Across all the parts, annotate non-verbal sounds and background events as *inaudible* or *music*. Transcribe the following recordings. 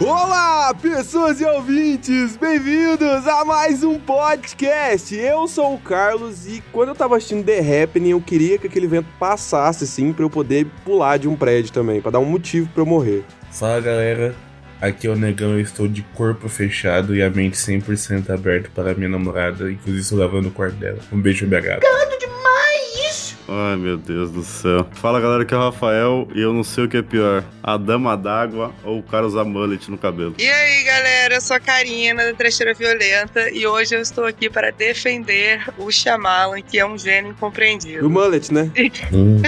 Olá, pessoas e ouvintes! Bem-vindos a mais um podcast! Eu sou o Carlos e quando eu tava assistindo The Happening, eu queria que aquele vento passasse assim pra eu poder pular de um prédio também, pra dar um motivo pra eu morrer. Fala galera, aqui é o Negão, eu estou de corpo fechado e a mente 100% aberta para minha namorada, inclusive estou lavando o quarto dela. Um beijo, minha gata. Ai meu Deus do céu. Fala galera, que é o Rafael e eu não sei o que é pior: a dama d'água ou o cara usar mullet no cabelo. E aí, galera, eu sou a Karina da Trecheira Violenta e hoje eu estou aqui para defender o Shyamalan, que é um gênio O incompreendido. mullet, né? *laughs* Hum.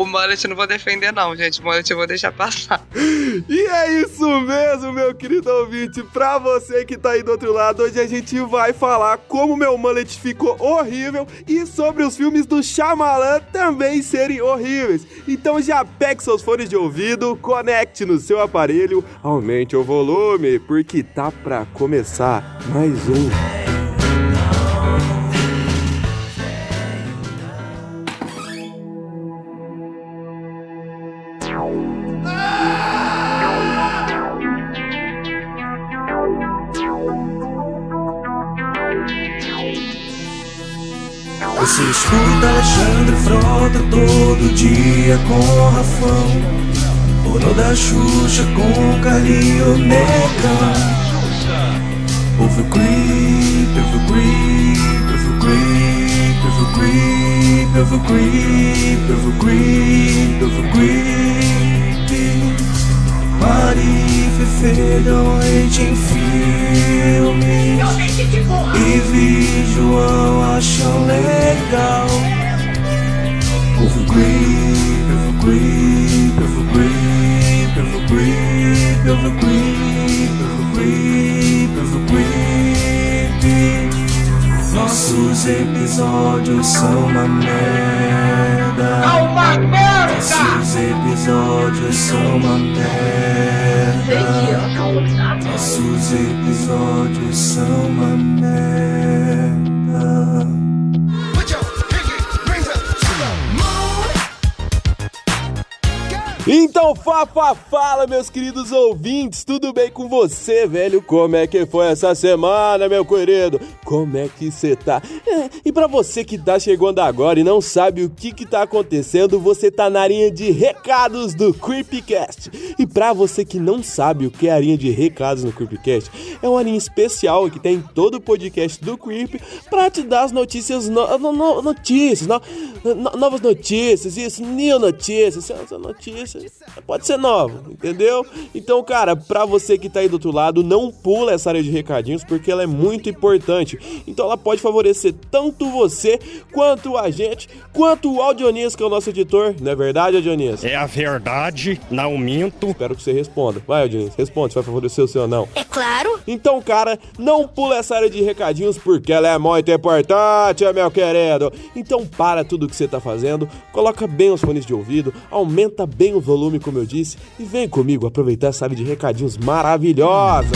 O Mullet não vou defender não, gente. O Mullet eu vou deixar passar. *laughs* E é isso mesmo, meu querido ouvinte. Pra você que tá aí do outro lado, hoje a gente vai falar como meu mullet ficou horrível e sobre os filmes do Shyamalan também serem horríveis. Então já pegue seus fones de ouvido, conecte no seu aparelho, aumente o volume, porque tá pra começar mais um. Você escuta Alexandre Frota todo dia com Rafão. Pornô da Xuxa com Carlinho Neca Ouve o creep, ouve o creep, ouve o creep, ouve o creep, ouve o creep, ouve o creep, ouve o creep Mari e Fefe dão leite em filmes E vi João acham legal. Ouve o creep, o creep, o creep, creep, creep, Nossos episódios são uma merda nossos episódios são uma merda. Nossos episódios são uma merda. Então, Fafa, fala, meus queridos ouvintes, tudo bem com você, velho? Como é que foi essa semana, meu querido? Como é que você tá? É, e pra você que tá chegando agora e não sabe o que que tá acontecendo, você tá na linha de recados do Creepcast. E pra você que não sabe o que é a linha de recados no Creepcast, é uma linha especial que tem todo o podcast do Creep pra te dar as notícias, no, no- no- notícias, no- no- novas notícias, isso, new notícias, essa notícia pode ser nova, entendeu? Então, cara, pra você que tá aí do outro lado, não pula essa área de recadinhos porque ela é muito importante. Então ela pode favorecer tanto você, quanto a gente, quanto o Audionias, que é o nosso editor, não é verdade, Audionias? É a verdade, não minto. Espero que você responda. Vai, Audionias, responde se vai favorecer o seu ou não. É claro. Então, cara, não pula essa área de recadinhos porque ela é muito importante, meu querido. Então, para tudo que você tá fazendo, coloca bem os fones de ouvido, aumenta bem o volume, como eu disse, e vem comigo aproveitar essa área de recadinhos maravilhosa.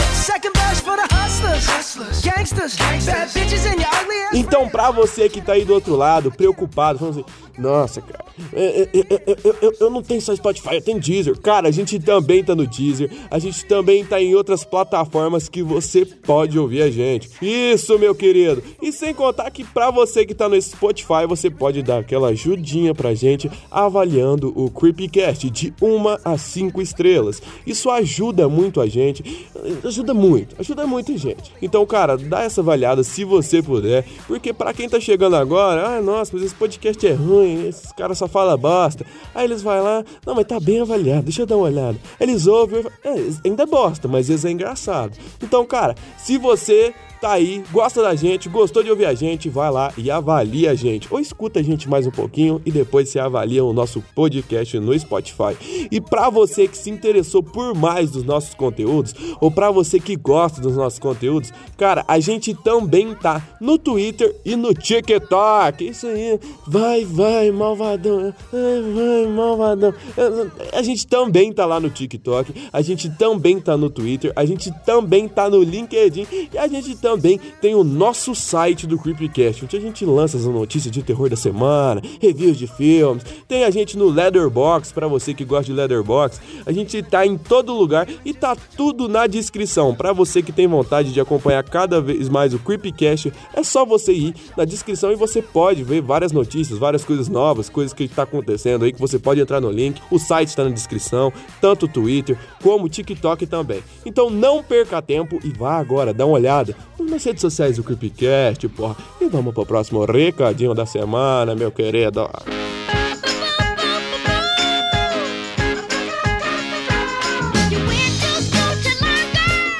Então, pra você que tá aí do outro lado, preocupado, falando assim, nossa, cara, eu, eu- eu- eu- eu- eu não tenho só Spotify, eu tenho Deezer. Cara, a gente também tá no Deezer, a gente também tá em outras plataformas que você pode ouvir a gente. Isso, meu querido. E sem contar que pra você que tá no Spotify, você pode dar aquela ajudinha pra gente avaliando o Creepcast de uma a cinco estrelas. Isso ajuda muito a gente, ajuda muito, ajuda muito, gente. Então, cara, dá essa avaliada se você puder, porque pra quem tá chegando agora, ah, nossa, mas esse podcast é ruim, esses caras só falam bosta. Aí eles vão lá, não, mas tá bem avaliado, deixa eu dar uma olhada. Eles ouvem, é, ainda é bosta, mas eles é engraçado. Então, cara, se você tá aí, gosta da gente, gostou de ouvir a gente, vai lá e avalia a gente. Ou escuta a gente mais um pouquinho e depois você avalia o nosso podcast no Spotify. E pra você que se interessou por mais dos nossos conteúdos, ou pra você que gosta dos nossos conteúdos, cara, a gente também tá no Twitter e no TikTok. Isso aí, vai, vai, malvadão, vai, vai, malvadão. A gente também tá lá no TikTok, a gente também tá no Twitter, a gente também tá no LinkedIn e a gente também também tem o nosso site do Creepcast, onde a gente lança as notícias de terror da semana, reviews de filmes. Tem a gente no Leatherbox, para você que gosta de Leatherbox. A gente tá em todo lugar e tá tudo na descrição. Para você que tem vontade de acompanhar cada vez mais o Creepcast, é só você ir na descrição e você pode ver várias notícias, várias coisas novas, coisas que tá acontecendo aí que você pode entrar no link. O site está na descrição, tanto o Twitter como o TikTok também. Então não perca tempo e vá agora dar uma olhada nas redes sociais do Creepcast, porra. E vamos pro próximo recadinho da semana, meu querido.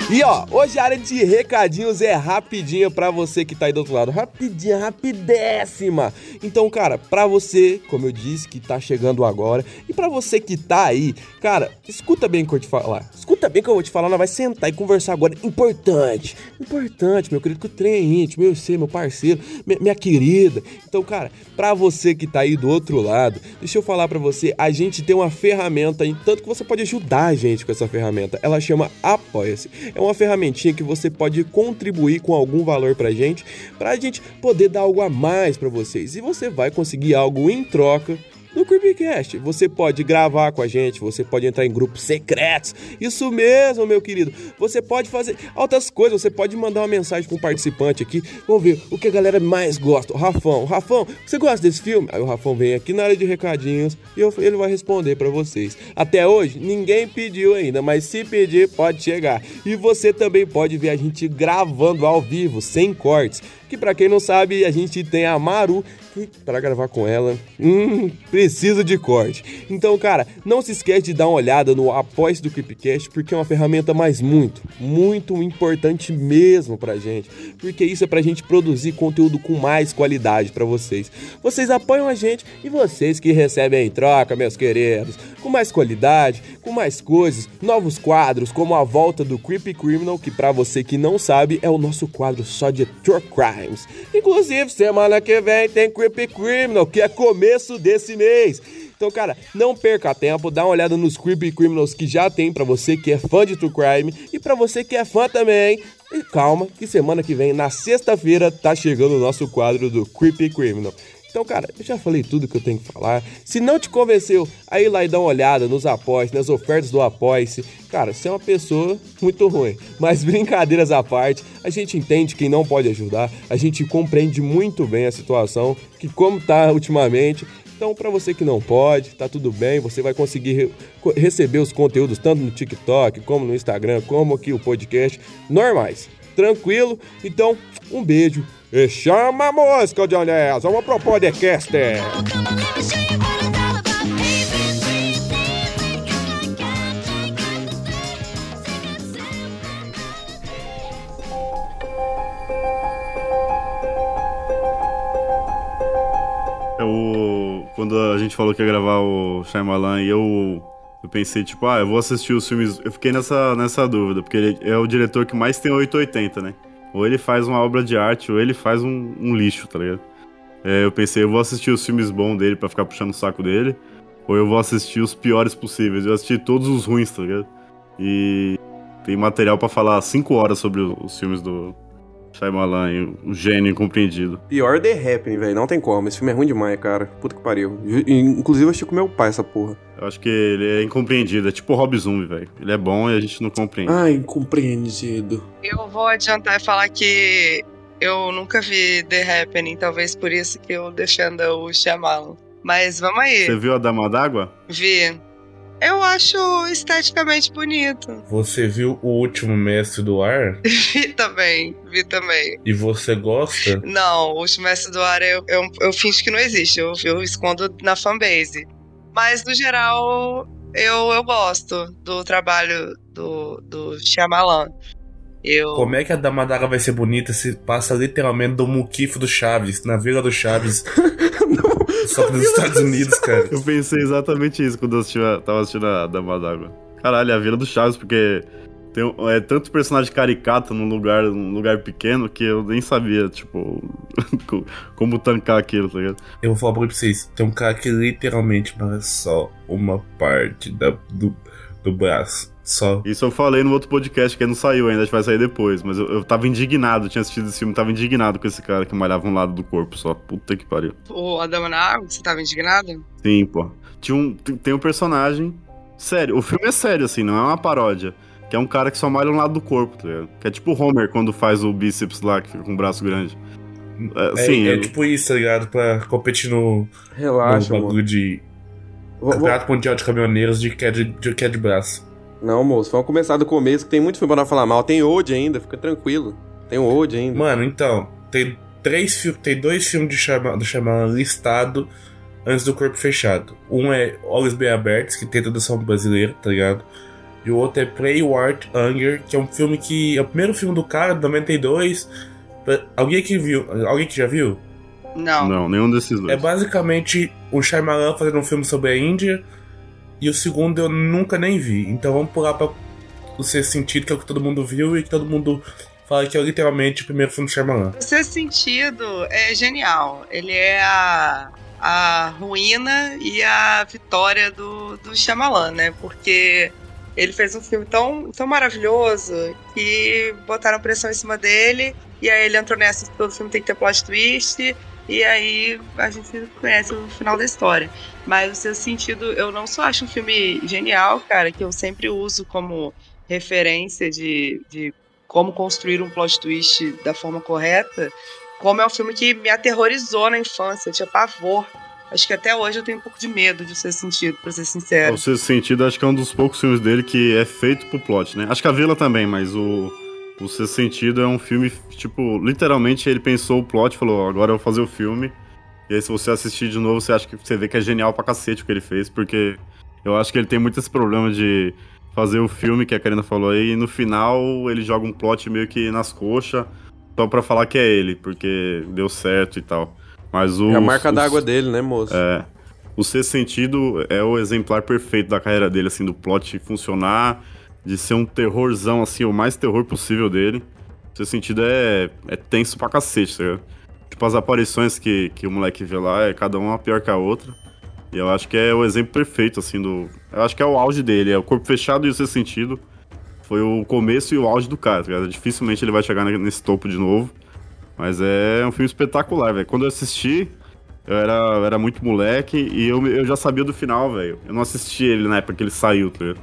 E ó, hoje a área de recadinhos é rapidinha pra você que tá aí do outro lado. Rapidinha, rapidéssima. Então, cara, pra você, como eu disse, que tá chegando agora, e pra você que tá aí, cara, escuta bem o que eu te falar. Escuta bem o que eu vou te falar, nós vai sentar e conversar agora. Importante, importante, meu querido, que o trem é íntimo, eu sei, meu parceiro, minha, querida. Então, cara, pra você que tá aí do outro lado, deixa eu falar pra você, a gente tem uma ferramenta aí, tanto que você pode ajudar a gente com essa ferramenta. Ela chama Apoia-se. É uma ferramentinha que você pode contribuir com algum valor pra gente, pra gente poder dar algo a mais pra vocês. E você vai conseguir algo em troca no Creepcast. Você pode gravar com a gente, você pode entrar em grupos secretos. Isso mesmo, meu querido. Você pode fazer outras coisas, você pode mandar uma mensagem para um participante aqui. Vamos ver o que a galera mais gosta. O Rafão, Rafão, você gosta desse filme? Aí o Rafão vem aqui na área de recadinhos e eu, ele vai responder para vocês. Até hoje, ninguém pediu ainda, mas se pedir, pode chegar. E você também pode ver a gente gravando ao vivo, sem cortes que para quem não sabe, a gente tem a Maru que para gravar com ela, hum, precisa de corte. Então, cara, não se esquece de dar uma olhada no Apoia do Creepcast, porque é uma ferramenta mais muito, muito importante mesmo pra gente, porque isso é pra gente produzir conteúdo com mais qualidade para vocês. Vocês apoiam a gente e vocês que recebem em troca, meus queridos, com mais qualidade, com mais coisas, novos quadros, como a volta do Creepy Criminal, que para você que não sabe, é o nosso quadro só de True Crimes. Inclusive, semana que vem tem Creepy Criminal, que é começo desse mês. Então, cara, não perca tempo, dá uma olhada nos Creepy Criminals que já tem para você que é fã de True Crime e para você que é fã também. E calma, que semana que vem, na sexta-feira, tá chegando o nosso quadro do Creepy Criminal. Então, cara, eu já falei tudo que eu tenho que falar. Se não te convenceu, aí lá e dá uma olhada nos apoies, nas ofertas do apoia-se. Cara, você é uma pessoa muito ruim. Mas *laughs* brincadeiras à parte, a gente entende quem não pode ajudar, a gente compreende muito bem a situação, que como tá ultimamente. Então, para você que não pode, tá tudo bem, você vai conseguir re receber os conteúdos tanto no TikTok, como no Instagram, como aqui o podcast, normais. Tranquilo? Então, um beijo e chama a música, Johnny Vamos pro podcast. Eu, quando a gente falou que ia gravar o Shyamalan e eu, eu pensei, tipo, ah, eu vou assistir os filmes. Eu fiquei nessa, nessa dúvida, porque ele é o diretor que mais tem 880, né? Ou ele faz uma obra de arte, ou ele faz um, um lixo, tá ligado? É, eu pensei, eu vou assistir os filmes bons dele para ficar puxando o saco dele, ou eu vou assistir os piores possíveis. Eu assisti todos os ruins, tá ligado? E tem material para falar 5 horas sobre os filmes do, Shyamalan, o gênio incompreendido. Pior The Happening, velho. Não tem como. Esse filme é ruim demais, cara. Puta que pariu. Inclusive, eu assisti com meu pai essa porra. Eu acho que ele é incompreendido. É tipo o Rob Zombie, velho. Ele é bom e a gente não compreende. Ah, incompreendido. Eu vou adiantar e falar que eu nunca vi The Happening. Talvez por isso que eu defenda o Shyamalan. Mas vamos aí. Você viu a Dama d'Água? Vi. Eu acho esteticamente bonito. Você viu o último Mestre do Ar? *laughs* vi também, vi também. E você gosta? Não, o último Mestre do Ar eu, eu, eu finjo que não existe, eu, eu escondo na fanbase. Mas no geral, eu, eu gosto do trabalho do, do Shyamalan. Eu... Como é que a Damadaga vai ser bonita se passa literalmente do muquifo do Chaves, na Vila do Chaves? *laughs* Só que nos Estados Unidos, cara. Eu pensei exatamente isso quando eu assisti, tava assistindo a Dama d'Água. Caralho, a Vila do Chaves, porque tem é, tanto personagem caricato num lugar, num lugar pequeno que eu nem sabia, tipo, *laughs* como tancar aquilo, tá ligado? Eu vou falar pra vocês, tem um cara que literalmente parece só uma parte da, do, do braço. Só. Isso eu falei no outro podcast, que não saiu ainda, acho que vai sair depois. Mas eu, eu tava indignado, tinha assistido esse filme, tava indignado com esse cara que malhava um lado do corpo só. Puta que pariu. O Adama na Água, você tava indignado? Sim, pô. Tinha um, tem um personagem. Sério, o filme é sério, assim, não é uma paródia. Que é um cara que só malha um lado do corpo, tá ligado? Que é tipo o Homer quando faz o bíceps lá, que fica com o braço grande. É, É, sim, é eu- tipo isso, tá ligado? Pra competir no, Relaxa, no mano. bagulho de Vou- vou- Campeonato Mundial de Caminhoneiros de queda de, de, queda de braço. Não, moço, vamos começar do começo, que tem muito filme pra não falar mal. Tem Ode ainda, fica tranquilo. Tem Ode ainda. Mano, então, tem três tem dois filmes de Shyama- do Shyamalan listado antes do Corpo Fechado. Um é Olhos Bem Abertos, que tem tradução brasileira, tá ligado? E o outro é Play Wart Anger, que é um filme que é o primeiro filme do cara, de 92. Alguém que viu? Alguém que já viu? Não. Não, nenhum desses dois. É basicamente o Shyamalan fazendo um filme sobre a Índia. E o segundo eu nunca nem vi. Então vamos pular pra o sexto sentido, que é o que todo mundo viu e que todo mundo fala que é literalmente o primeiro filme do Shyamalan. O seu sentido é genial. Ele é a, a ruína e a vitória do, do Shyamalan, né? Porque ele fez um filme tão, tão maravilhoso que botaram pressão em cima dele e aí ele entrou nessa todo filme tem que ter plot twist e aí a gente conhece o final da história. Mas o seu sentido, eu não só acho um filme genial, cara, que eu sempre uso como referência de, de como construir um plot twist da forma correta, como é um filme que me aterrorizou na infância, eu tinha pavor. Acho que até hoje eu tenho um pouco de medo de ser sentido, pra ser sincero. O Sexto Sentido, acho que é um dos poucos filmes dele que é feito pro plot, né? Acho que a Vila também, mas o, o Sexto Sentido é um filme, tipo, literalmente ele pensou o plot, falou, agora eu vou fazer o filme. E aí se você assistir de novo, você acha que você vê que é genial pra cacete o que ele fez, porque eu acho que ele tem muito esse problema de fazer o filme, que a Karina falou aí, e no final ele joga um plot meio que nas coxas, só pra falar que é ele, porque deu certo e tal. Mas o. É a marca d'água dele, né, moço? é. O Sexto Sentido é o exemplar perfeito da carreira dele, assim, do plot funcionar, de ser um terrorzão, assim, o mais terror possível dele. O Sexto Sentido é, é tenso pra cacete, tá ligado? Tipo, as aparições que, que o moleque vê lá, é cada uma pior que a outra. E eu acho que é o exemplo perfeito, assim, do... Eu acho que é o auge dele, é o Corpo Fechado e o Sexto Sentido. Foi o começo e o auge do cara, tá ligado? Dificilmente ele vai chegar nesse topo de novo. Mas é um filme espetacular, velho. Quando eu assisti, eu era, eu era muito moleque e eu, eu já sabia do final, velho. Eu não assisti ele na época que ele saiu, tá ligado?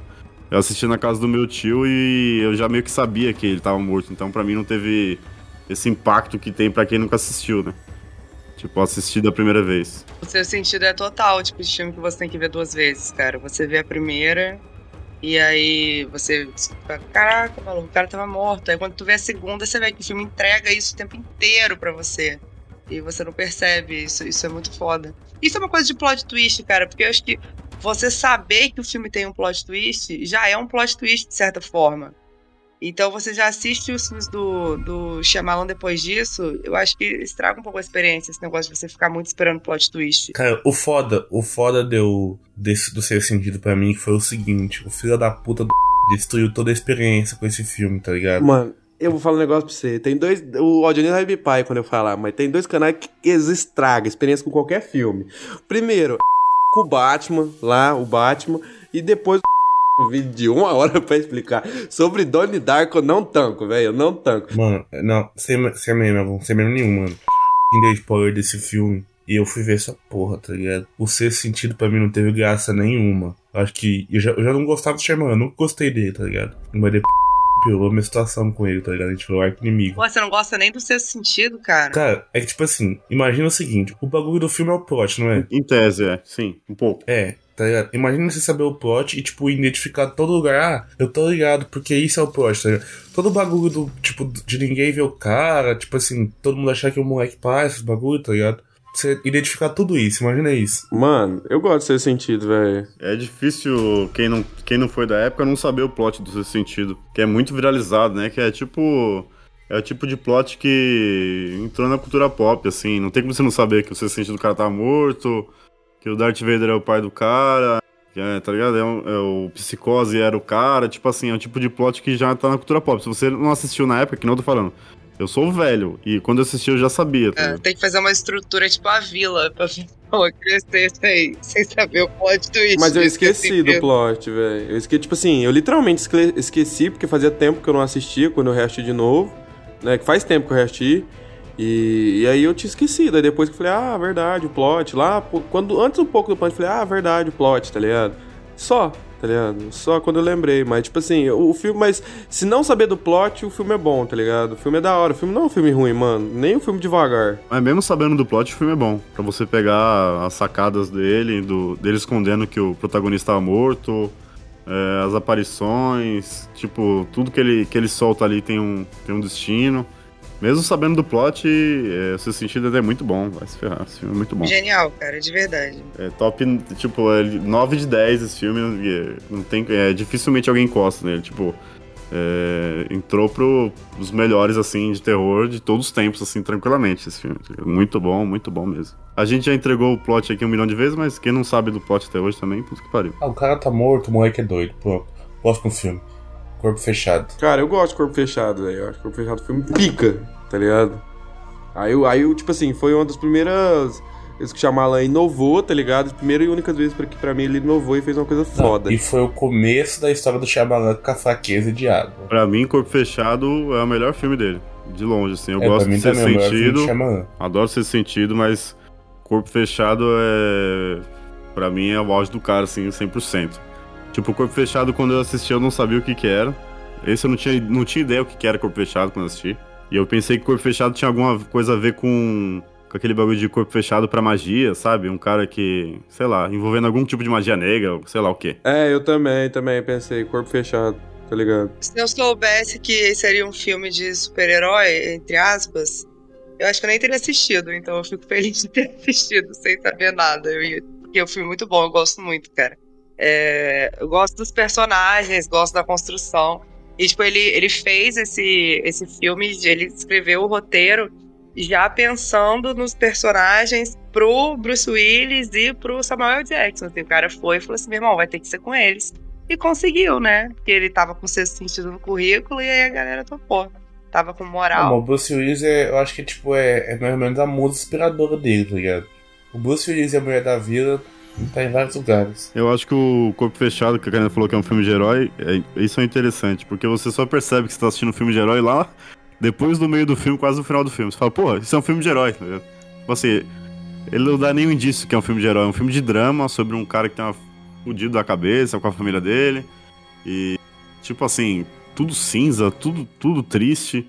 Eu assisti na casa do meu tio e eu já meio que sabia que ele tava morto. Então pra mim não teve esse impacto que tem pra quem nunca assistiu, né? Tipo, eu assisti da primeira vez. O seu sentido é total, tipo de filme que você tem que ver duas vezes, cara. Você vê a primeira e aí você fica, caraca, maluco, o cara tava morto. Aí quando tu vê a segunda, você vê que o filme entrega isso o tempo inteiro pra você. E você não percebe isso, isso é muito foda. Isso é uma coisa de plot twist, cara, porque eu acho que você saber que o filme tem um plot twist já é um plot twist, de certa forma. Então você já assiste os filmes do, do Shyamalan depois disso, eu acho que estraga um pouco a experiência, esse negócio de você ficar muito esperando plot twist. Cara, o foda, o foda deu desse, do seu sentido pra mim foi o seguinte: o filho da puta do *laughs* destruiu toda a experiência com esse filme, tá ligado? Mano, eu vou falar um negócio pra você. Tem dois. O Aldinei vai me pai quando eu falar, mas tem dois canais que eles estragam a experiência com qualquer filme. Primeiro, *laughs* com o Batman, lá, o Batman, e depois um vídeo de uma hora pra explicar sobre Donnie Darko, eu não tanco, velho, eu não tanco. Mano, não, sem, sem meme, sem meme nenhum, mano. Quem deu spoiler desse filme e eu fui ver essa porra, tá ligado? O sexto sentido pra mim não teve graça nenhuma. Acho que eu já, eu já não gostava do Sherman, eu nunca gostei dele, tá ligado? Mas depois piorou a minha situação com ele, tá ligado? A gente foi o arco inimigo. Pô, você não gosta nem do seu sentido, cara? Cara, é que tipo assim, imagina o seguinte: o bagulho do filme é o plot, não é? Em tese, é. Sim, um pouco. É, tá ligado? Imagina você saber o plot e, tipo, identificar todo lugar. Ah, eu tô ligado, porque isso é o plot, tá ligado? Todo bagulho do, tipo, de ninguém ver o cara, tipo assim, todo mundo achar que o moleque passa, esses bagulho, tá ligado? Você identificar tudo isso, imagina isso. Mano, eu gosto de ser sentido, velho. É difícil quem não, quem não foi da época não saber o plot do seu sentido. Que é muito viralizado, né? Que é tipo. É o tipo de plot que entrou na cultura pop, assim. Não tem como você não saber que o seu sentido do cara tá morto, que o Darth Vader é o pai do cara, que é, tá ligado? É, um- é o Psicose era o cara. Tipo assim, é um tipo de plot que já tá na cultura pop. Se você não assistiu na época, que não eu tô falando. Eu sou velho, e quando eu assisti eu já sabia. Tá É, ligado? tem que fazer uma estrutura tipo a vila pra pessoa crescer sem, sem saber o plot twist. Mas eu esqueci do plot, velho. Eu esqueci, tipo assim, eu literalmente esqueci, porque fazia tempo que eu não assistia, quando eu reassisti de novo, né? Que faz tempo que eu reassisti. E, e aí eu tinha esquecido. Aí depois que eu falei, ah, verdade, o plot. Lá, quando, antes um pouco do plot, eu falei, ah, verdade, o plot, tá ligado? Só, tá ligado? Só quando eu lembrei. Mas, tipo assim, o, o filme, mas se não saber do plot, o filme é bom, tá ligado? O filme é da hora. O filme não é um filme ruim, mano. Nem um filme devagar. Mas mesmo sabendo do plot, o filme é bom. Pra você pegar as sacadas dele, do, dele escondendo que o protagonista tá morto, é, as aparições, tipo, tudo que ele, que ele solta ali tem um, tem um destino. Mesmo sabendo do plot, é, seu sentido é muito bom. Vai se ferrar, esse filme é muito bom. Genial, cara, de verdade. É top, tipo, é 9 de 10 esse filme. e Não tem, é, dificilmente alguém encosta nele. Tipo, é, entrou pro, os melhores, assim, de terror de todos os tempos, assim, tranquilamente, esse filme. Muito bom, muito bom mesmo. A gente já entregou o plot aqui um milhão de vezes, mas quem não sabe do plot até hoje também, puta que pariu. Ah, o cara tá morto, o moleque é doido. Pronto. Próximo filme. Corpo fechado. Cara, eu gosto de Corpo Fechado, velho. Eu acho que Corpo Fechado é um filme pica, tá ligado? Aí, aí, tipo assim, foi uma das primeiras vezes que o Shyamalan inovou, tá ligado? As primeiras e únicas vezes pra, que pra mim ele inovou e fez uma coisa foda. E foi o começo da história do Shyamalan com a fraqueza de água. Pra mim, Corpo Fechado é o melhor filme dele. De longe, assim. Eu É, gosto de ser também, é sentido. Adoro ser sentido, mas Corpo Fechado é. Pra mim é o auge do cara, assim, 100%. Tipo, Corpo Fechado, quando eu assisti, eu não sabia o que que era. Esse eu não tinha, não tinha ideia o que que era Corpo Fechado quando eu assisti. E eu pensei que Corpo Fechado tinha alguma coisa a ver com, com aquele bagulho de Corpo Fechado pra magia, sabe? Um cara que, sei lá, envolvendo algum tipo de magia negra, sei lá o quê. É, eu também, também pensei, Corpo Fechado, tá ligado? Se eu soubesse que seria um filme de super-herói, entre aspas, eu acho que eu nem teria assistido. Então eu fico *laughs* feliz de ter assistido sem saber nada. Eu ia- Porque é muito bom, eu gosto muito, cara. É, eu gosto dos personagens, gosto da construção. E, tipo, ele, ele fez esse, esse filme, ele escreveu o roteiro já pensando nos personagens pro Bruce Willis e pro Samuel Jackson. Assim, o cara foi e falou assim: meu irmão, vai ter que ser com eles. E conseguiu, né? Porque ele tava com sexto sentido no currículo e aí a galera topou. Tava com Ah, moral. mas o Bruce Willis, é, eu acho que tipo, é, é mais ou menos a musa inspiradora dele, tá ligado? O Bruce Willis e a Mulher da Vila tá em vários lugares. Eu acho que o Corpo Fechado, que a Karina falou que é um filme de herói, é- isso é interessante, porque você só percebe que você tá assistindo um filme de herói lá depois do meio do filme, quase no final do filme. Você fala, pô, isso é um filme de herói, tá ligado? Tipo assim, ele não dá nenhum indício que é um filme de herói, é um filme de drama sobre um cara que tem uma fudido da cabeça com a família dele. E, tipo assim, tudo cinza, tudo, tudo triste.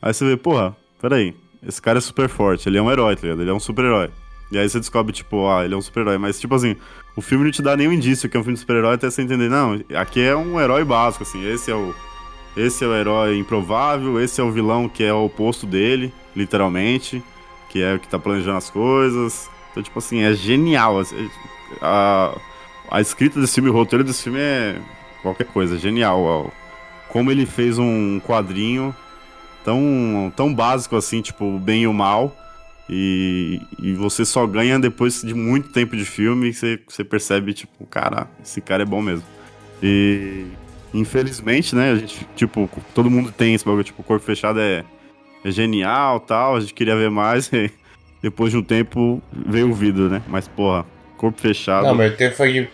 Aí você vê, porra, peraí, esse cara é super forte, ele é um herói, tá ligado? Ele é um super-herói. E aí você descobre, tipo, ah, ele é um super-herói. Mas, tipo assim, o filme não te dá nenhum indício que é um filme de super-herói até você entender, não, aqui é um herói básico, assim, esse é o. Esse é o herói improvável, esse é o vilão que é o oposto dele, literalmente, que é o que tá planejando as coisas. Então, tipo assim, é genial. assim, A, a escrita desse filme, o roteiro desse filme é qualquer coisa, é genial. Como ele fez um quadrinho tão, tão básico assim, tipo, bem e o mal. E, e você só ganha depois de muito tempo de filme que você, você percebe, tipo, cara, esse cara é bom mesmo. E infelizmente, né, a gente, tipo, todo mundo tem esse bagulho, tipo, o corpo fechado é, é genial tal, a gente queria ver mais, *laughs* e depois de um tempo veio o vidro, né? Mas, porra, corpo fechado. Não, mas teve,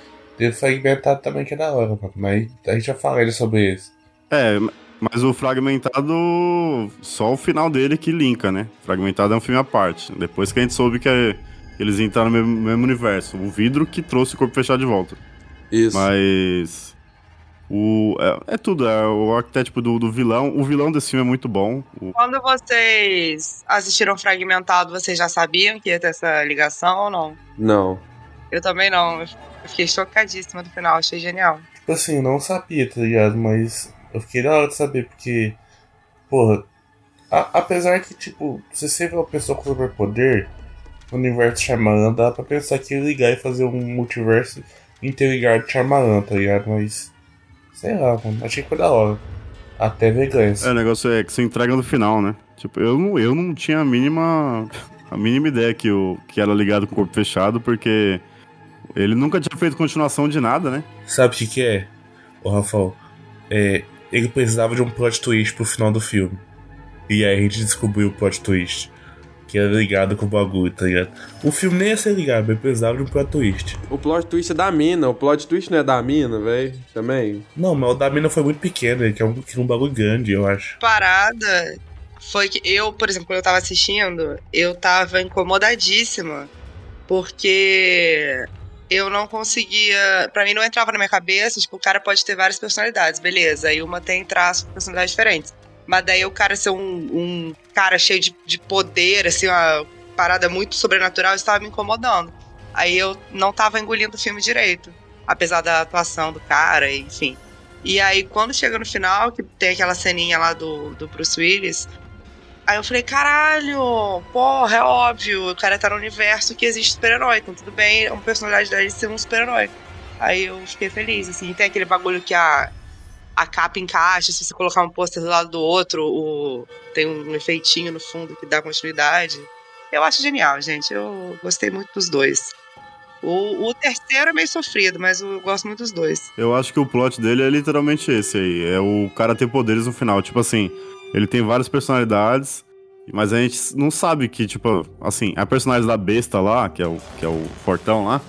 fragmentado também que é da hora. Mas a gente já falou sobre isso. É, mas o Fragmentado, só o final dele que linka, né? Fragmentado é um filme à parte. Depois que a gente soube que é- eles entraram no mesmo, mesmo universo. O vidro que trouxe o corpo fechado de volta. Isso. Mas. O, é, é tudo, é o arquétipo do, do vilão. O vilão desse filme é muito bom. O- Quando vocês assistiram Fragmentado, vocês já sabiam que ia ter essa ligação ou não? Não. Eu também não. Eu fiquei chocadíssima do final, achei genial. Tipo assim, eu não sabia, tá ligado? Mas eu fiquei da hora de saber, porque, porra, a- apesar que, tipo, se você vê uma pessoa com superpoder no universo Shyamalan, dá pra pensar que ligar e fazer um multiverso interligado de Shyamalan, tá ligado? Mas, sei lá, mano, achei que foi da hora. Até ver ganhos. É, o negócio é que você entrega no final, né? Tipo, eu não, eu não tinha a mínima. A mínima ideia que, o, que era ligado com o corpo fechado, porque ele nunca tinha feito continuação de nada, né? Sabe o que, que é, ô Rafael? É, ele precisava de um plot twist pro final do filme. E aí a gente descobriu o plot twist. Que era ligado com o bagulho, tá ligado? O filme nem ia ser ligado, mas precisava de um plot twist. O plot twist é da mina, o plot twist não é da mina, velho. Também. Não, mas o da mina foi muito pequeno, ele quer um, quer um bagulho grande, eu acho. Parada foi que eu, por exemplo, quando eu tava assistindo, eu tava incomodadíssima. Porque eu não conseguia. Pra mim não entrava na minha cabeça, tipo, o cara pode ter várias personalidades, beleza. Aí uma tem traços de personalidades diferentes. Mas daí o cara ser um, um cara cheio de, de poder, assim, uma parada muito sobrenatural, estava me incomodando. Aí eu não tava engolindo o filme direito. Apesar da atuação do cara, enfim. E aí, quando chega no final, que tem aquela ceninha lá do, do Bruce Willis, aí eu falei, caralho, porra, é óbvio, o cara tá no universo que existe super-herói, então tudo bem, é uma personalidade dele ser um super-herói. Aí eu fiquei feliz, assim, tem aquele bagulho que a, a capa encaixa, se você colocar um pôster do lado do outro, o, tem um efeitinho no fundo que dá continuidade. Eu acho genial, gente, eu gostei muito dos dois. O, o terceiro é meio sofrido, mas eu gosto muito dos dois. Eu acho que o plot dele é literalmente esse aí. É o cara ter poderes no final. Tipo assim, ele tem várias personalidades, mas a gente não sabe que, tipo, assim, a personagem da besta lá, que é o, que é o fortão lá,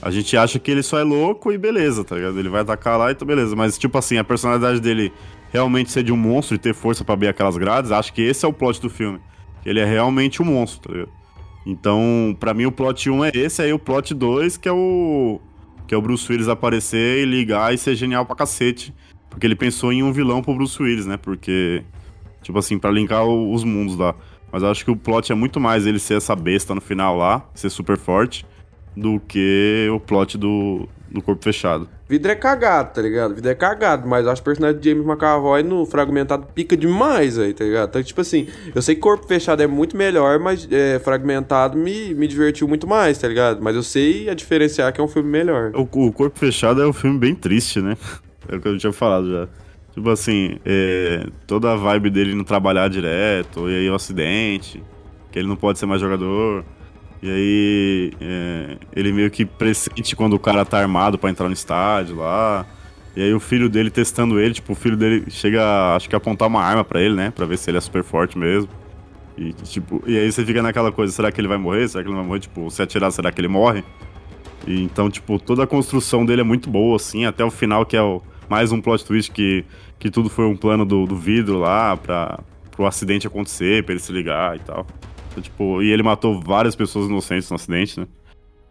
a gente acha que ele só é louco e beleza, tá ligado? Ele vai atacar lá e tá beleza. Mas, tipo assim, a personalidade dele realmente ser de um monstro e ter força para abrir aquelas grades, acho que esse é o plot do filme. Ele é realmente um monstro, tá ligado? Então, para mim, o plot 1 é esse, aí o plot 2, que é o. Que é o Bruce Willis aparecer e ligar e ser genial pra cacete. Porque ele pensou em um vilão pro Bruce Willis, né? Porque. Tipo assim, para linkar o, os mundos lá. Mas eu acho que o plot é muito mais ele ser essa besta no final lá, ser super forte, do que o plot do, do corpo fechado. Vidro é cagado, tá ligado? Vidro é cagado, mas acho que o personagem de James McAvoy no Fragmentado pica demais aí, tá ligado? Então, tipo assim, eu sei que Corpo Fechado é muito melhor, mas é, Fragmentado me, me divertiu muito mais, tá ligado? Mas eu sei a diferenciar que é um filme melhor. O, o Corpo Fechado é um filme bem triste, né? *laughs* É o que eu tinha falado já. Tipo assim, é, toda a vibe dele não trabalhar direto, e aí o acidente, que ele não pode ser mais jogador. E aí é, ele meio que pressente quando o cara tá armado para entrar no estádio lá. E aí o filho dele testando ele, tipo, o filho dele chega, acho que apontar uma arma para ele, né? Pra ver se ele é super forte mesmo. E, tipo, e aí você fica naquela coisa, será que ele vai morrer? Será que ele não vai morrer? Tipo, se atirar, será que ele morre? E, então, tipo, toda a construção dele é muito boa, assim, até o final, que é o, mais um plot twist que, que tudo foi um plano do, do vidro lá pra, pro acidente acontecer, pra ele se ligar e tal. Então, tipo, e ele matou várias pessoas inocentes no acidente, né?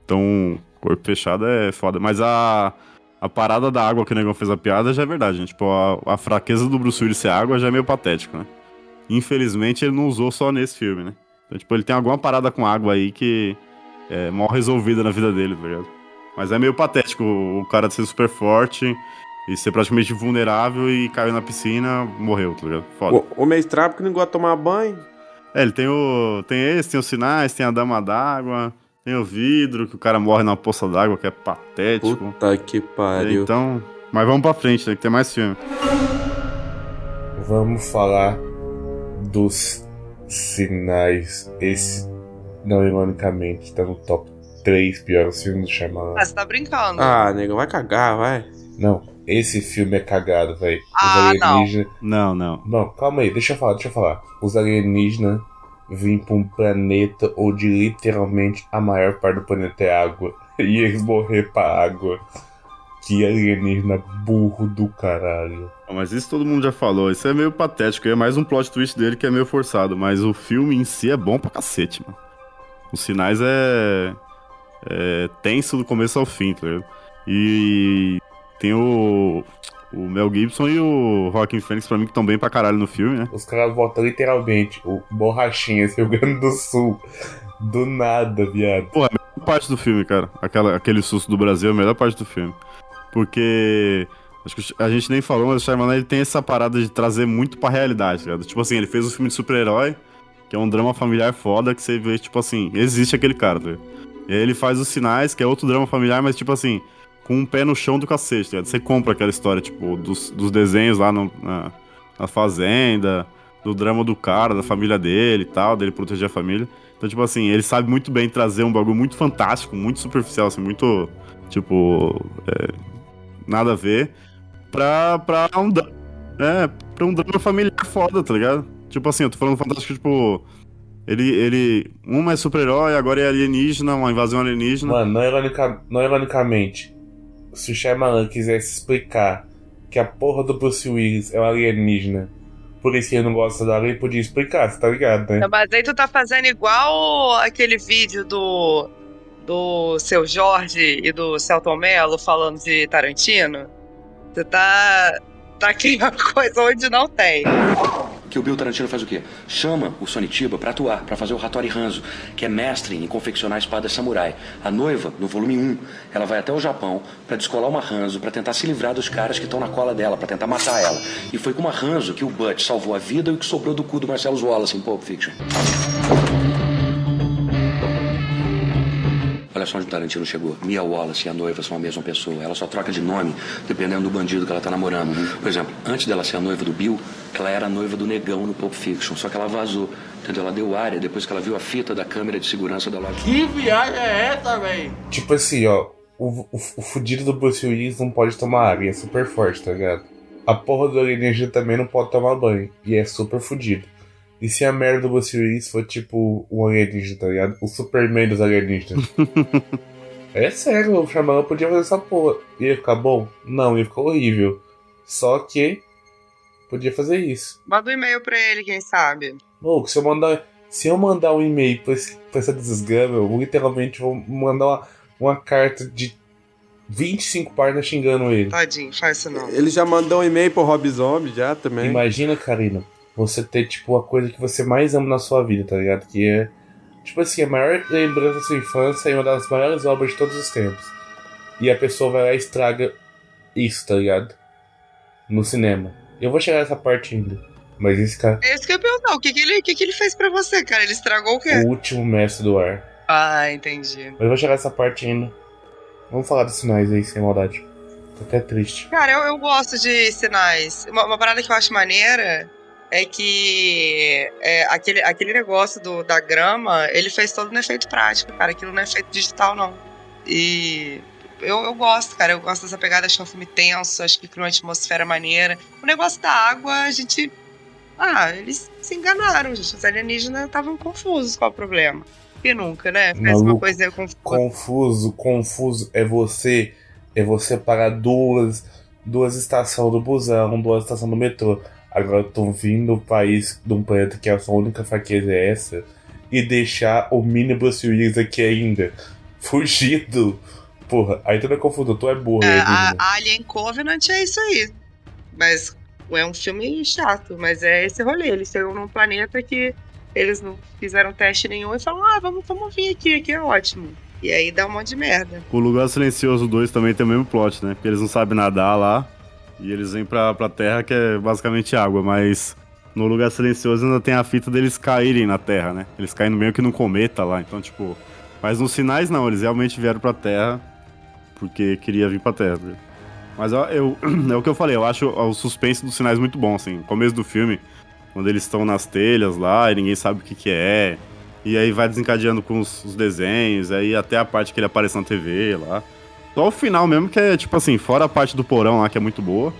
Então, corpo fechado é foda. Mas a, a parada da água que o negão fez a piada já é verdade, gente. Tipo, a, a fraqueza do Bruce Willis ser água já é meio patético, né? Infelizmente, ele não usou só nesse filme, né? Então, tipo, ele tem alguma parada com água aí que é mal resolvida na vida dele, tá ligado? Mas é meio patético o cara ser super forte e ser praticamente vulnerável e caiu na piscina, morreu, tá ligado? Foda. O, o mestrado que não gosta de tomar banho. É, ele tem o. Tem esse, tem os sinais, tem a dama d'água, tem o vidro, que o cara morre na poça d'água, que é patético. Puta que pariu. Então. Mas vamos pra frente, né? Que tem mais filme. Vamos falar dos sinais. Esse, não ironicamente, tá no top 3 piores filmes do Shyamalan. Ah, você tá brincando. Ah, nego, vai cagar, vai. Não, esse filme é cagado, velho. Ah, Os alienígenas. Não, não. Não, calma aí, deixa eu falar, deixa eu falar. Os alienígenas vêm pra um planeta onde literalmente a maior parte do planeta é água. *laughs* E eles morrer pra água. Que alienígena burro do caralho. Mas isso todo mundo já falou. Isso é meio patético. É mais um plot twist dele que é meio forçado. Mas o filme em si é bom pra cacete, mano. Os sinais é. É tenso do começo ao fim, tá ligado? E tem o. O Mel Gibson e o Joaquin Phoenix, pra mim, que estão bem pra caralho no filme, né? Os caras botam literalmente o Borrachinha, esse Rio Grande do Sul. Do nada, viado. Pô, a melhor parte do filme, cara. Aquela, aquele susto do Brasil é a melhor parte do filme. Porque. Acho que a gente nem falou, mas o Shyamalan ele tem essa parada de trazer muito pra realidade, cara. Tipo assim, ele fez um filme de super-herói, que é um drama familiar foda, que você vê, tipo assim, existe aquele cara, tá? E aí ele faz os sinais, que é outro drama familiar, mas tipo assim, com um pé no chão do cacete, tá? Você compra aquela história, tipo, dos, dos desenhos lá no, na, na fazenda, do drama do cara, da família dele e tal, dele proteger a família. Então, tipo assim, ele sabe muito bem trazer um bagulho muito fantástico, muito superficial, assim, muito, tipo, é, nada a ver, pra, pra um, é, pra um drama familiar foda, tá ligado? Tipo assim, eu tô falando fantástico, tipo. Ele. ele uma é super-herói, agora é alienígena, uma invasão alienígena. Mano, não, ironica, não ironicamente, se o Shyamalan quisesse explicar que a porra do Bruce Willis é um alienígena, por isso que ele não gosta da ele podia explicar, você tá ligado, né? Não, Mas aí tu tá fazendo igual aquele vídeo do, do seu Jorge e do Celton Mello falando de Tarantino. Você tá, tá criando *laughs* coisa onde não tem. Que o Bill Tarantino faz o quê? Chama o Sonitiba pra atuar, pra fazer o Hattori Hanzo, que é mestre em confeccionar espadas samurai. A noiva, no volume 1, ela vai até o Japão pra descolar uma Hanzo, pra tentar se livrar dos caras que estão na cola dela, pra tentar matar ela. E foi com uma Hanzo que o Butch salvou a vida e o que sobrou do cu do Marcelo Wallace em Pulp Fiction. Olha só onde o Tarantino chegou. Mia Wallace e a noiva são a mesma pessoa. Ela só troca de nome dependendo do bandido que ela tá namorando. Por exemplo, antes dela ser a noiva do Bill, ela era a noiva do negão no Pulp Fiction. Só que ela vazou. Entendeu? Ela deu área depois que ela viu a fita da câmera de segurança da loja. Que viagem é essa, véi? Tipo assim, ó, o, o, o fudido do Bruce Willis não pode tomar água, e é super forte, tá ligado? A porra do alienígena também não pode tomar banho, e é super fudido. E se a merda do Bruce Willis for tipo um alienígena, tá ligado? O Superman dos alienígenas. *laughs* é sério, o Shyamalan podia fazer essa porra. Ia ficar bom? Não, ia ficar horrível. Só que podia fazer isso. Manda um e-mail pra ele, quem sabe. Louco, se eu mandar, se eu mandar um e-mail pra, esse- pra essa desgrama, eu literalmente vou mandar uma, uma carta de 25 páginas xingando ele. Tadinho, faz isso não. Ele já mandou um e-mail pro Rob Zombie, já também. Imagina, Karina, você ter, tipo, a coisa que você mais ama na sua vida, tá ligado? Que é, tipo assim, a maior lembrança da sua infância e uma das maiores obras de todos os tempos. E a pessoa vai lá e estraga isso, tá ligado? No cinema. Eu vou chegar nessa parte ainda. Mas esse cara, É isso que eu ia perguntar. O que, que, ele, que, que ele fez pra você, cara? Ele estragou o quê? o último mestre do ar. Ah, entendi. Mas eu vou chegar nessa parte ainda. Vamos falar dos sinais aí, sem maldade. Tô até triste. Cara, eu, eu gosto de sinais. Uma, uma parada que eu acho maneira é que é, aquele, aquele negócio do, da grama, ele fez todo no efeito prático, cara. Aquilo não é efeito digital, não. E eu, eu gosto, cara. Eu gosto dessa pegada, acho que é um filme tenso, acho que cria uma atmosfera maneira. O negócio da água, a gente. Ah, eles se enganaram, gente. Os alienígenas estavam confusos qual o problema. E nunca, né? Fez uma coisinha confusa. Confuso, confuso é você. É você pagar duas, duas estações do busão, duas estações do metrô. Agora estão vindo do país, de um planeta que a sua única fraqueza é essa, e deixar o mini Bruce Willis aqui ainda. *laughs* Fugido. Porra, aí tu não é confuso, tu é burro. É, aí, a, menina. a Alien Covenant é isso aí. Mas é um filme chato, mas é esse rolê. Eles chegam num planeta que eles não fizeram teste nenhum e falam: ah, vamos, vamos vir aqui, aqui é ótimo. E aí dá um monte de merda. O Lugar Silencioso 2 também tem o mesmo plot, né? Porque eles não sabem nadar lá. E eles vêm pra, pra terra que é basicamente água, mas no Lugar Silencioso ainda tem a fita deles caírem na terra, né? Eles caem meio que num cometa lá, então tipo. Mas nos sinais não, eles realmente vieram pra terra porque queria vir pra terra. Mas eu, eu- *clears throat* é o que eu falei, eu acho o suspense dos sinais muito bom, assim. No começo do filme, quando eles estão nas telhas lá e ninguém sabe o que, que é. E aí vai desencadeando com os, os desenhos, aí até a parte que ele aparece na TV lá. Só o final mesmo, que é tipo assim, fora a parte do porão lá, que é muito boa.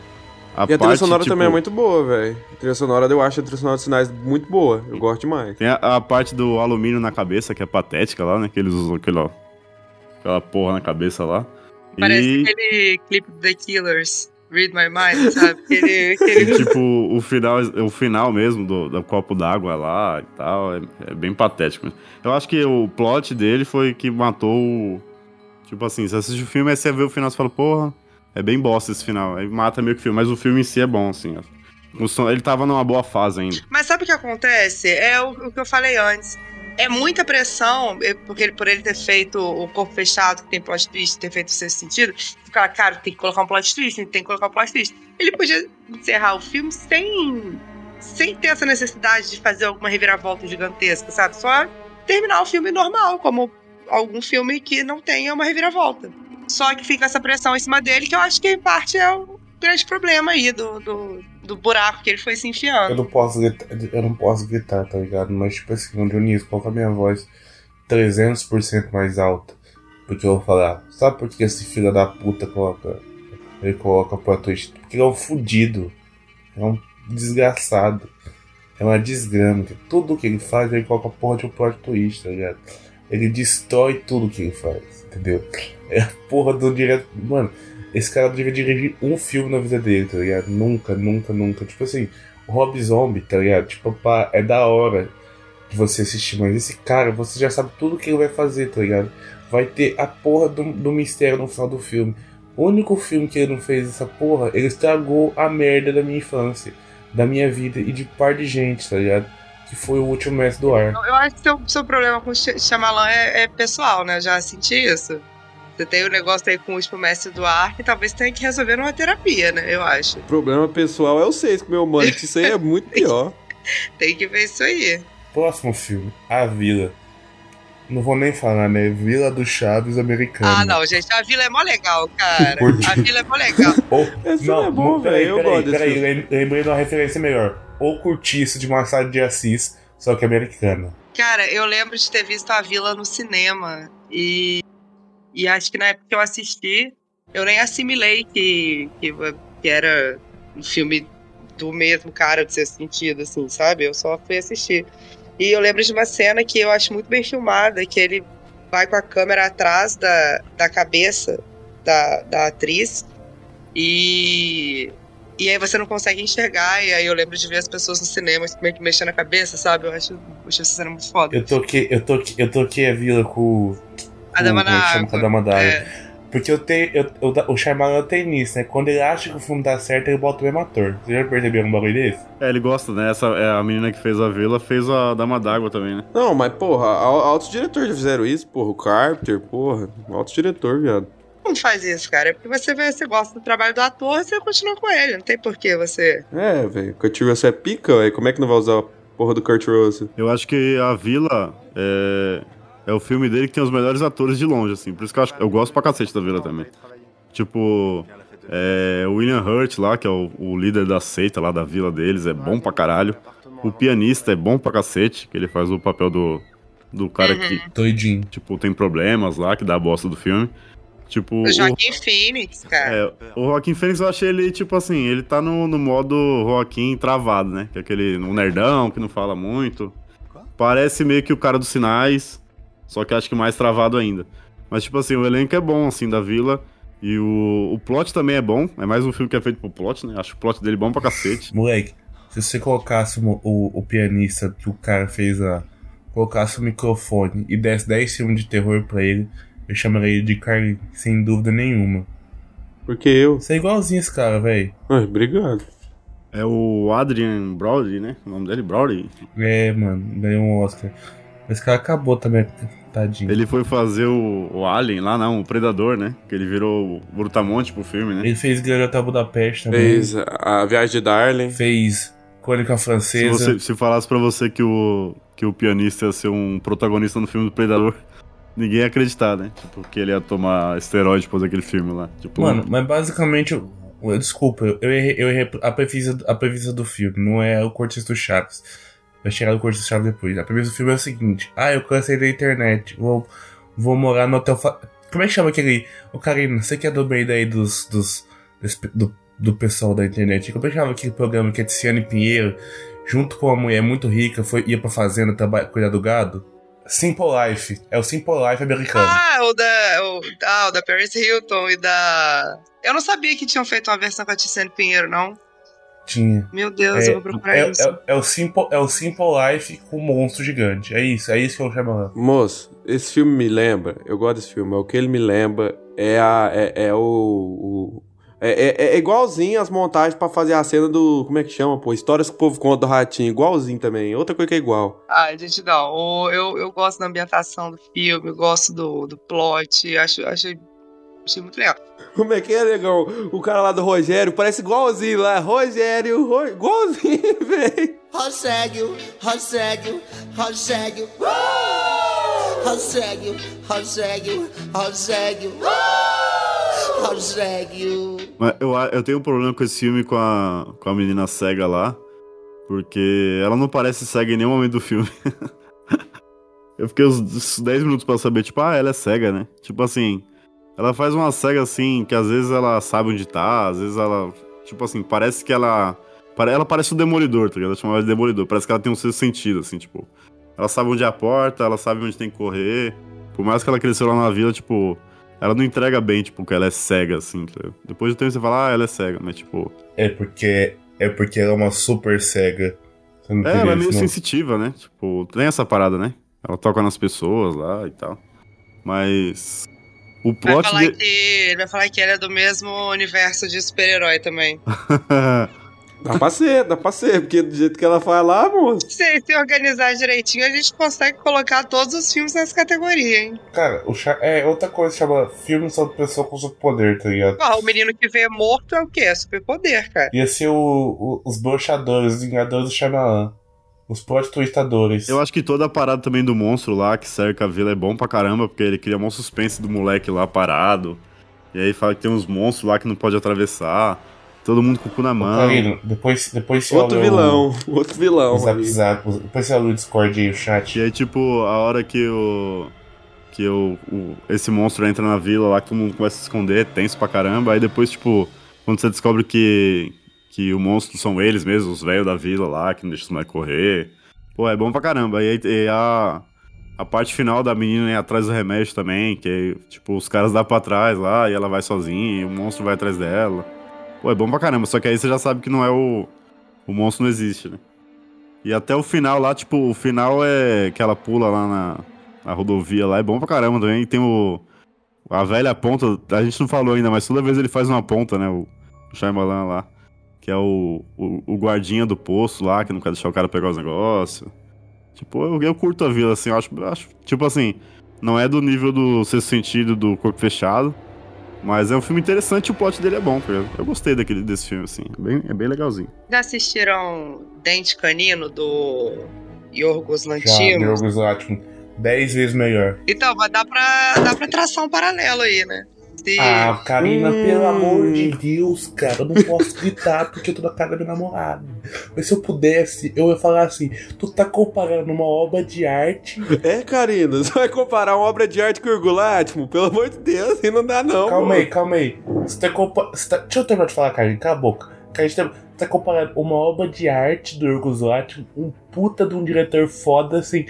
E a trilha parte, sonora tipo, também é muito boa, velho. A trilha sonora, eu acho a trilha sonora de sinais muito boa. Eu gosto demais. Tem a, a parte do alumínio na cabeça, que é patética lá, né? Que eles usam aquela, aquela porra na cabeça lá. Parece e, aquele clipe do The Killers, Read My Mind, sabe? Aquele, aquele... *laughs* e, tipo, o final, o final mesmo do, do copo d'água lá e tal, é, é bem patético. Eu acho que o plot dele foi que matou o... Tipo assim, você assiste o filme, aí você vê o final e fala, porra, é bem bosta esse final. Aí mata meio que o filme, mas o filme em si é bom, assim. som- ele tava numa boa fase ainda. Mas sabe o que acontece? É o, o que eu falei antes. É muita pressão, eh, porque ele, por ele ter feito o corpo fechado, que tem plot twist, ter feito o sexto sentido, ficar, cara, tem que colocar um plot twist, tem que colocar um plot twist. Ele podia encerrar o filme sem, sem ter essa necessidade de fazer alguma reviravolta gigantesca, sabe? Só terminar o filme normal, como algum filme que não tenha uma reviravolta. Só que fica essa pressão em cima dele, que eu acho que em parte é o grande problema aí do, do, do buraco que ele foi se Eu enfiando. não posso gritar, eu não posso gritar, tá ligado? Mas tipo assim, Dionísio, coloca a minha voz 300% mais alta. Porque eu vou falar, sabe por que esse filho da puta coloca. Ele coloca plot twist? Porque ele é um fudido. É um desgraçado. é uma desgrama. que Tudo que ele faz, ele coloca porra de um plot twist, tá ligado? Ele destrói tudo que ele faz, entendeu? É a porra do direto. Mano, esse cara devia dirigir um filme na vida dele, tá ligado? Nunca, nunca, nunca. Tipo assim, Rob Zombie, tá ligado? Tipo, pá, é da hora de você assistir, mas esse cara, você já sabe tudo que ele vai fazer, tá ligado? Vai ter a porra do, do mistério no final do filme. O único filme que ele não fez essa porra, ele estragou a merda da minha infância, da minha vida e de par de gente, tá ligado? Que foi o último mestre do ar. Eu acho que seu, seu problema com o Sh- Shyamalan é, é pessoal, né? Eu Já senti isso. Você tem o negócio aí com o último mestre do ar que talvez tenha que resolver numa terapia, né? Eu acho. O problema pessoal é o 6 com meu mano, que isso aí é muito pior. *laughs* Tem que ver isso aí. Próximo filme, A Vila. Não vou nem falar, né? Vila do Chaves americano. Ah, não, gente. A vila é mó legal, cara. A vila é mó legal. *laughs* Ou, Esse filme é bom, peraí, velho, eu peraí, gosto desse peraí, filme. lem- lembrei de uma referência melhor. O Curtiço de Machado de Assis, só que americana. Cara, eu lembro de ter visto a vila no cinema. E, e acho que na época que eu assisti, eu nem assimilei que, que, que era um filme do mesmo cara de ser sentido, assim, sabe? Eu só fui assistir. E eu lembro de uma cena que eu acho muito bem filmada, que ele vai com a câmera atrás da, da cabeça da, da atriz e, e aí você não consegue enxergar, e aí eu lembro de ver as pessoas no cinema meio que mexendo a cabeça, sabe? Eu acho, eu acho essa cena muito foda. Eu toquei, eu toquei, eu toquei a vila com, com A Dama chama? Água. Com a Dama d'Água. É. Porque eu tenho, eu, eu, o Shyamalan tem nisso, né? Quando ele acha que o filme dá certo, ele bota o mesmo ator. Vocês já perceberam um bagulho desse? É, ele gosta, né? Essa, é, a menina que fez a vila fez a Dama d'Água também, né? Não, mas porra, al- altos diretores já fizeram isso, porra. O Carpenter, porra. Altos diretor, viado. Não faz isso, cara. É porque você, vê, você gosta do trabalho do ator, você continua com ele. Não tem porquê você. É, velho. Kurt Russell é pica, velho. Como é que não vai usar a porra do Kurt Russell? Eu acho que a Vila é, é o filme dele que tem os melhores atores de longe, assim. Por isso que eu, acho, eu gosto pra cacete da Vila também. Tipo, é, o William Hurt lá, que é o, o líder da seita lá da vila deles, é bom pra caralho. O pianista é bom pra cacete, que ele faz o papel do, do cara Uhum. que, Doidinho. tipo, tem problemas lá, que dá a bosta do filme. Tipo, O o, Joaquim Phoenix, cara. é, o Joaquim Fênix eu achei ele, tipo assim, ele tá no, no modo Joaquim travado, né? Que é aquele um nerdão que não fala muito. Parece meio que o cara dos sinais, só que acho que mais travado ainda. Mas, tipo assim, o elenco é bom, assim, da vila. E o, o plot também é bom. É mais um filme que é feito pro plot, né? Acho o plot dele bom pra cacete. Moleque, se você colocasse o, o, o pianista que o cara fez a. Colocasse o microfone e desse 10 filmes de terror pra ele, eu chamaria ele de Carly, sem dúvida nenhuma. Porque eu. Você é igualzinho esse cara, velho. Ai, obrigado. É o Adrian Brody, né? O nome dele é Brody. É, mano, ganhou um Oscar. Esse cara acabou também, tadinho. Ele foi fazer o, o Alien lá, não, o Predador, né? Que ele virou o Brutamonte pro filme, né? Ele fez Garota Budapeste também. Fez a, Viagem de Darling. Fez Crônica Se, Francesa. você, se falasse pra você que o, que o pianista ia ser um protagonista no filme do Predador, ninguém ia acreditar, né? Tipo, que ele ia tomar esteroide depois daquele filme lá. Tipo, Mano, mas basicamente, eu, eu- desculpa, eu, errei, eu errei a, premissa, a premissa do filme, não é o Cortes do Chaves. Vai chegar no Cortes do Chaves depois. A premissa do filme é o seguinte: ah, eu cansei da internet, vou, vou morar no hotel. Como é que chama aquele. Ô, Karina, você que é do meio daí dos. dos desse- do, do pessoal da internet. Como é que chama aquele programa que a Tiziane Pinheiro, junto com uma mulher muito rica, foi, ia pra fazenda cuidar do gado? Simple Life. É o Simple Life americano. Ah, o da, o, ah, o da Paris Hilton e da. Eu não sabia que tinham feito uma versão com a Tiziane Pinheiro, não. Tinha. Meu Deus, É, eu vou procurar é, isso. é- é o Simple, é o Simple Life com monstro gigante. É isso, é isso que eu chamo. Moço, esse filme me lembra. Eu gosto desse filme. É o que ele me lembra é a. É, é o. o- é, é- é igualzinho as montagens pra fazer a cena do. Como é que chama, pô? Histórias que o povo conta do ratinho. Igualzinho também. Outra coisa que é igual. Ah, gente, não. O- eu, eu gosto da ambientação do filme, eu gosto do, do plot, acho, acho, achei muito legal. Como é que é, negão? O cara lá do Rogério parece igualzinho lá. Rogério, Ro... igualzinho, *laughs* velho. Rogério, Rogério, Rogério. Rogério, Rogério, Rogério. Rogério. Mas eu, eu tenho um problema com esse filme com a, com a menina cega lá. Porque ela não parece cega em nenhum momento do filme. *laughs* eu fiquei uns, uns 10 minutos pra saber, tipo, ah, ela é cega, né? Tipo assim, ela faz uma cega assim, que às vezes ela sabe onde tá, às vezes ela. Tipo assim, parece que ela Ela parece o Demolidor, tá ligado? Eu chamava de Demolidor. Parece que ela tem um sexto sentido, assim, tipo. Ela sabe onde é a porta, ela sabe onde tem que correr. Por mais que ela cresceu lá na vila, tipo. Ela não entrega bem, tipo, que ela é cega, assim, tá? Depois do tempo você fala, ah, ela é cega, mas, tipo. É porque. É porque ela é uma super cega. É, ela é meio não? sensitiva, né? Tipo, tem essa parada, né? Ela toca nas pessoas lá e tal. Mas. O Vai plot. falar, de- que, ele vai falar que ele é do mesmo universo de super-herói também. *laughs* Dá pra ser, dá pra ser, porque do jeito que ela faz lá, moço. Se, se organizar direitinho, a gente consegue colocar todos os filmes nessa categoria, hein? Cara, o cha- é outra coisa que chama filme sobre pessoa com superpoder, tá ligado? Porra, o menino que vê morto é o quê? É superpoder, cara. Ia ser o, o- os brochadores, os vingadores do Shyamalan. Os plot twistadores. Eu acho que toda a parada também do monstro lá que cerca a vila é bom pra caramba, porque ele cria um suspense do moleque lá parado. E aí fala que tem uns monstros lá que não pode atravessar. Todo mundo com o cu na mão. Carino, depois, depois você Outro olha o- vilão, outro vilão. Zap zap, depois você olha o Discord aí, o chat. E aí, tipo, a hora que o. Que o, o- esse monstro entra na vila lá, que todo mundo começa a se esconder, é tenso pra caramba. Aí depois, tipo, quando você descobre que. Que o monstro são eles mesmos, os velhos da vila lá, que não deixam os moleques correr. Pô, é bom pra caramba. E aí e a. A parte final da menina ir atrás do remédio também, que aí, tipo, os caras dão pra trás lá e ela vai sozinha, e o monstro vai atrás dela. Pô, é bom pra caramba, só que aí você já sabe que não é o. O monstro não existe, né? E até o final lá, tipo, o final é que ela pula lá na, na rodovia lá, é bom pra caramba também. E tem o. A velha ponta, a gente não falou ainda, mas toda vez ele faz uma ponta, né? O, o Shyamalan lá. Que é o, o, o guardinha do poço lá, que não quer deixar o cara pegar os negócios. Tipo, eu, eu curto a vila, assim, eu acho, eu acho. Tipo assim, não é do nível do sexto sentido do corpo fechado. Mas é um filme interessante e o plot dele é bom, tá? Eu gostei daquele, desse filme, assim. É bem, é bem legalzinho. Já assistiram Dente Canino do Yorgos Já, Lanthimos? Yorgos Lanthimos. Dez vezes melhor. Então, vai dar pra, dá pra traçar um paralelo aí, né? Ah, Karina, Hum. pelo amor de Deus, cara, eu não posso gritar porque eu tô na casa da minha namorada. Mas se eu pudesse, eu ia falar assim: tu tá comparando uma obra de arte. É, Karina, você vai comparar uma obra de arte com o Urgulátimo? Pelo amor de Deus, assim não dá não. Calma pô. aí, calma aí. Você tá compa... você tá- Deixa eu terminar de falar, Karina, cala a boca. Karina, você tá- você tá comparando uma obra de arte do Lanthimos, um puta de um diretor foda, assim,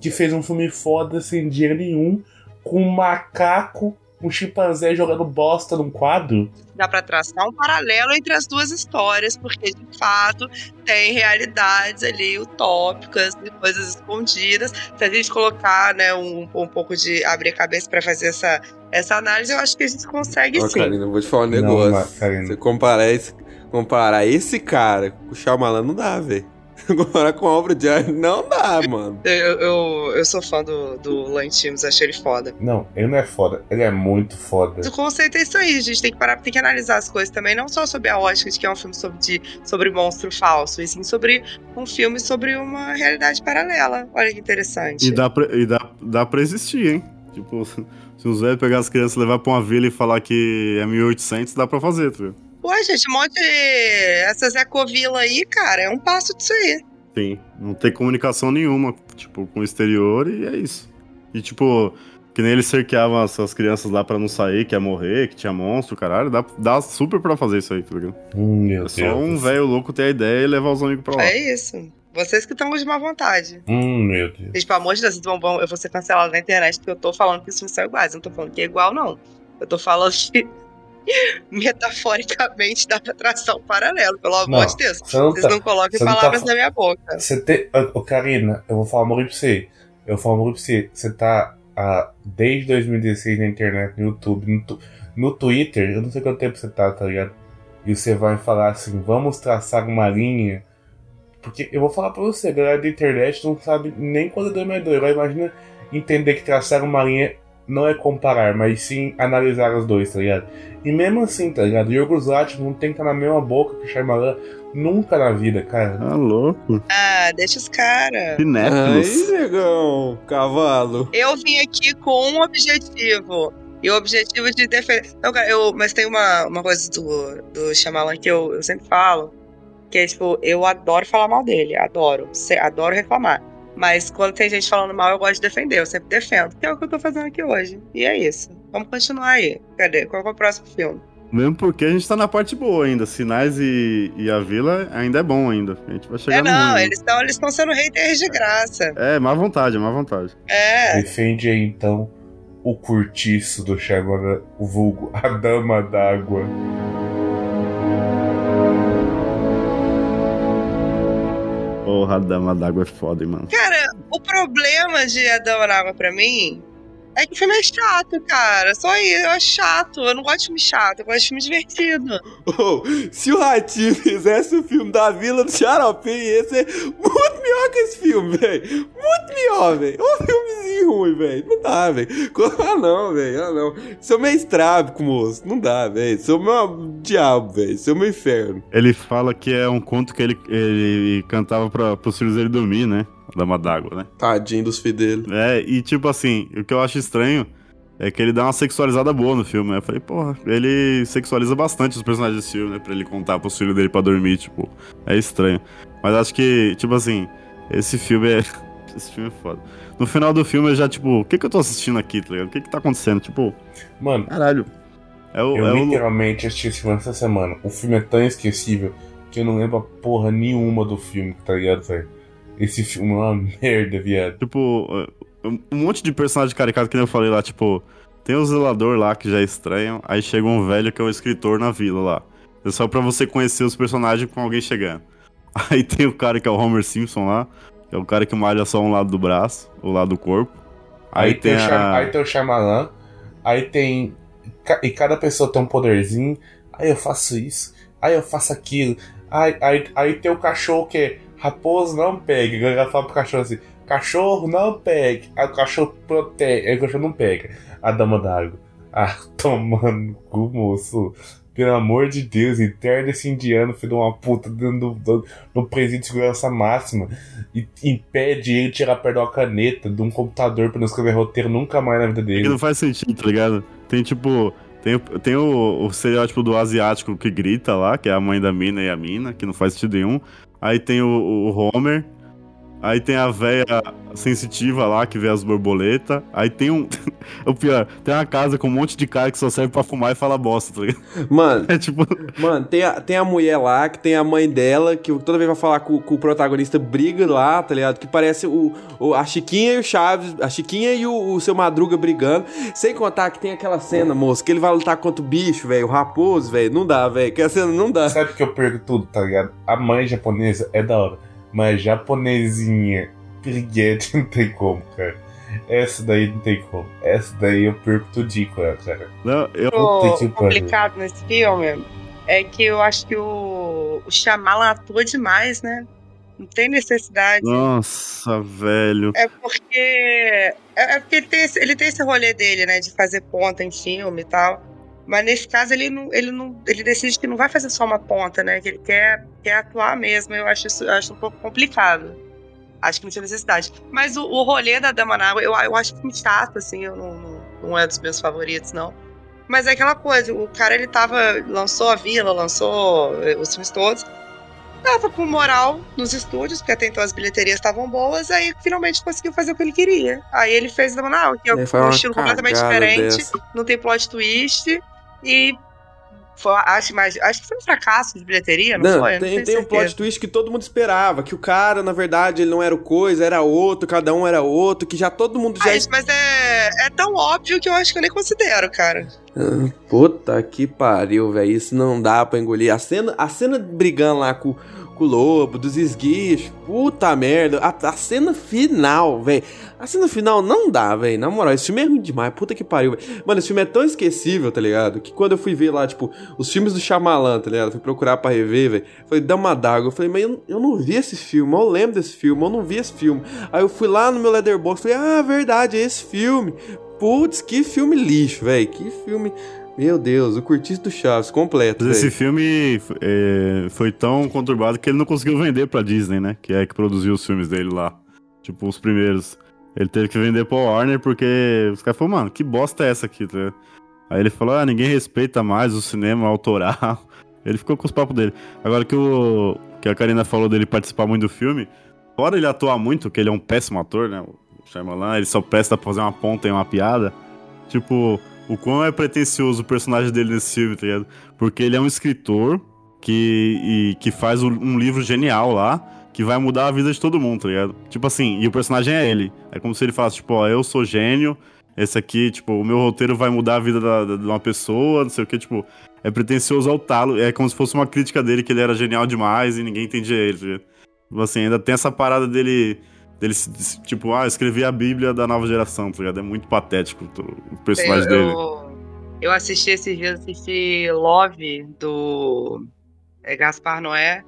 que fez um filme foda sem dinheiro nenhum, com um macaco, um chimpanzé jogando bosta num quadro. dá pra traçar um paralelo entre as duas histórias, porque de fato tem realidades ali utópicas e coisas escondidas. Se a gente colocar, né, um, um pouco de abrir a cabeça pra fazer essa, essa análise, eu acho que a gente consegue Ó, sim. Karina, eu vou te falar um Não, negócio. Karina. Você comparar esse, comparar esse cara com o Shyamalan não dá, velho. *laughs* Comparar com a obra de arte não dá, mano. Eu, eu, eu sou fã do, do Lantimos, achei ele foda. Não, ele não é foda, ele é muito foda. O conceito é isso aí, a gente tem que parar, tem que analisar as coisas também, não só sobre a ótica de que é um filme sobre, de, sobre monstro falso, e sim sobre um filme sobre uma realidade paralela. Olha que interessante. E dá pra, e dá, dá pra existir, hein? Tipo, *laughs* se os velhos pegar as crianças, levar pra uma vila e falar que é 1800, dá pra fazer, tá ligado? Pô, gente, um monte de. Essas ecovila aí, cara, é um passo disso aí. Sim, não tem comunicação nenhuma, tipo, com o exterior e é isso. E, tipo, que nem eles cerqueavam essas crianças lá pra não sair, que ia morrer, que tinha monstro, caralho, dá, dá super pra fazer isso aí, tá ligado? Hum, meu É só um velho louco ter a ideia e levar os amigos pra lá. É isso. Vocês que estão de má vontade. Hum, meu Deus. Gente, pelo amor de Deus, vocês vão, vão- eu vou ser cancelado na internet porque eu tô falando que os filmes são iguais. Eu não tô falando que é igual, não. Eu tô falando que *laughs* metaforicamente dá pra traçar um paralelo, pelo amor de Deus. você não Vocês tá- não coloquem tá palavras fa- na minha boca. Você tem. Ô, Karina, eu vou falar um pra você. Eu vou falar um pra você. Você tá ah, desde 2016 na internet, no YouTube, no, tu- no Twitter, eu não sei quanto tempo você tá, tá ligado? E você vai falar assim, vamos traçar uma linha. Porque eu vou falar pra você, a galera da internet não sabe nem quando é 2 mais 2. Agora imagina entender que traçar uma linha não é comparar, mas sim analisar os dois, tá ligado? E mesmo assim, tá ligado? Yorgos Lanthimos não tem que estar na mesma boca que o Shyamalan nunca na vida, cara. Tá louco. Ah, deixa os caras. Cinéfilos. Aí, negão, cavalo. Eu vim aqui com um objetivo. E o objetivo de defender. Não, cara, eu, mas tem uma, uma coisa do, do Shyamalan que eu, eu sempre falo. Que é tipo, eu adoro falar mal dele. Adoro. Se- adoro reclamar. Mas quando tem gente falando mal, eu gosto de defender. Eu sempre defendo. Que é o que eu tô fazendo aqui hoje. E é isso. Vamos continuar aí. Cadê? Qual é o próximo filme? Mesmo porque a gente tá na parte boa ainda. Sinais e, e a vila ainda é bom ainda. A gente vai chegar É, no não, ruim. eles estão eles tão sendo haters de graça. É, má vontade, má vontade. É. Defende aí então o curtiço do Shyamalan, o vulgo A Dama d'Água. Porra, a dama d'água é foda, mano. Cara, o problema de Adão na Água pra mim é que o filme é chato, cara. Só isso, eu acho chato. Eu não gosto de filme chato, eu gosto de filme divertido. Oh, se o Ratinho fizesse o filme da Vila do Xaropim, ia ser muito melhor que esse filme, velho. Muito melhor, velho. Um filmezinho ruim, velho. Não dá, velho. *laughs* Ah, não, velho. Ah, não. Sou meio estrábico, moço. Não dá, velho. Sou meu diabo, velho. Sou meu inferno. Ele fala que é um conto que ele, ele cantava pra, pros filhos dele dormir, né? Dama d'Água, né? Tadinho dos filhos dele. É, e tipo assim, o que eu acho estranho é que ele dá uma sexualizada boa no filme, né? Eu falei, porra, ele sexualiza bastante os personagens desse filme, né? Pra ele contar pros filhos dele pra dormir, tipo, é estranho. Mas acho que, tipo assim, esse filme é. *laughs* Esse filme é foda. No final do filme eu já, tipo, o que que eu tô assistindo aqui, tá ligado? O que que tá acontecendo? Tipo, Mano, caralho. É o. eu é o- literalmente assisti esse filme essa semana. O filme é tão esquecível que eu não lembro a porra nenhuma do filme, tá ligado, velho? Esse filme é uma *laughs* merda, viado. Tipo, um um monte de personagem caricato que nem eu falei lá, tipo, tem o zelador lá que já é estranho, aí chega um velho que é o escritor na vila lá. É só pra você conhecer os personagens com alguém chegando. *laughs* Aí tem o cara que é o Homer Simpson lá, que é o cara que malha só um lado do braço, o lado do corpo. Aí, Aí, tem, tem a. aí tem o Shyamalan, aí tem. E cada pessoa tem um poderzinho. Aí eu faço isso, aí eu faço aquilo. Aí, aí, aí tem o cachorro que é raposo não pegue. A galera fala pro cachorro assim: cachorro não pegue. Aí o cachorro protege, aí o cachorro não pega. A dama d'água. Ah, *laughs* tomando cu, moço. Pelo amor de Deus, interna esse indiano, filho de uma puta, dentro do, do, presídio de segurança máxima e impede ele tirar perto de uma caneta de um computador pra não escrever roteiro nunca mais na vida É dele. não faz sentido, tá ligado? Tem tipo. Tem, tem o, o estereótipo do asiático que grita lá, que é a mãe da mina e a mina, que não faz sentido nenhum. Aí tem o, o Homer. Aí tem a véia sensitiva lá que vê as borboletas. Aí tem um. *laughs* o pior, tem uma casa com um monte de cara que só serve pra fumar e fala bosta, tá ligado? Mano, *laughs* É tipo. Mano, tem a, tem a mulher lá, que tem a mãe dela, que toda vez vai falar com, com o protagonista, briga lá, tá ligado? Que parece o, o- a Chiquinha e o Chaves, a Chiquinha e o, o seu Madruga brigando. Sem contar que tem aquela cena, moço, que ele vai lutar contra o bicho, velho, o raposo, velho. Não dá, velho. Que a cena não dá. Sabe que eu perco tudo, tá ligado? A mãe japonesa é da hora, mas japonesinha, piriguete, *laughs* não tem como, cara. Essa daí não tem como. Essa daí eu perco tudinho com ela, cara. Não, eu. O complicado nesse filme é que eu acho que o, o Shyamalan atua demais, né? Não tem necessidade. Nossa, velho. É porque. É, é porque ele tem, esse, ele tem esse rolê dele, né? De fazer ponta em filme e tal. Mas nesse caso ele não, ele não. Ele decide que não vai fazer só uma ponta, né? Que ele quer, quer atuar mesmo. Eu acho isso eu acho um pouco complicado. Acho que não tinha necessidade. Mas o, o rolê da Dama na Água, eu, eu acho muito chato, assim, eu não, não, não é dos meus favoritos, não. Mas é aquela coisa, o cara ele tava. lançou a vila, lançou eh, os filmes todos. Tava com moral nos estúdios, porque até então as bilheterias estavam boas, aí finalmente conseguiu fazer o que ele queria. Aí ele fez Dama na Água, que é um estilo completamente diferente, dessa. não tem plot twist. E foi, acho, mais, acho que foi um fracasso de bilheteria, não, Não, foi? Tem, tenho tem um plot twist que todo mundo esperava. Que o cara, na verdade, ele não era o coisa, era outro, cada um era outro, que já todo mundo já. Ah, isso, mas é, é tão óbvio que eu acho que eu nem considero, cara. Ah, Puta que pariu, velho. Isso não dá pra engolir. A cena, a cena brigando lá com, com o lobo, dos esguichos. Puta merda. A, a cena final, velho. A cena final não dá, velho. Na moral, esse filme é ruim demais. Puta que pariu, velho. Mano, esse filme é tão esquecível, tá ligado? Que quando eu fui ver lá, tipo, os filmes do Shyamalan, tá ligado? Fui procurar pra rever, velho. Falei, Dama d'água. Eu falei, mas eu, eu não vi esse filme. Eu lembro desse filme. Eu não vi esse filme. Aí eu fui lá no meu Letterboxd. Falei, ah, verdade, é esse filme. Putz, que filme lixo, velho. Que filme. Meu Deus, o Curtiço do Chaves completo. Mas esse filme é, foi tão conturbado que ele não conseguiu vender pra Disney, né? Que é que produziu os filmes dele lá. Tipo, os primeiros. Ele teve que vender pra Warner porque os caras falaram, mano, que bosta é essa aqui? tá? Aí ele falou, ah, ninguém respeita mais o cinema autoral. *laughs* Ele ficou com os papos dele. Agora que, o, que a Karina falou dele participar muito do filme, fora ele atuar muito, que ele é um péssimo ator, né? O Shyamalan, ele só presta pra fazer uma ponta e uma piada. Tipo, o quão é pretencioso o personagem dele nesse filme, tá ligado? Porque ele é um escritor que, e, que faz um, livro genial lá, que vai mudar a vida de todo mundo, tá ligado? Tipo assim, e o personagem é ele. É como se ele falasse, tipo, ó, eu sou gênio, esse aqui, tipo, o meu roteiro vai mudar a vida da- da- de uma pessoa, não sei o que, tipo, é pretencioso ao talo. É como se fosse uma crítica dele que ele era genial demais e ninguém entendia ele, tá ligado? Tipo assim, ainda tem essa parada dele. Dele, tipo, ah, escrevi a Bíblia da nova geração, tá ligado? É muito patético o personagem eu, dele. Eu, assisti esses dias, assisti Love do é, Gaspar Noé.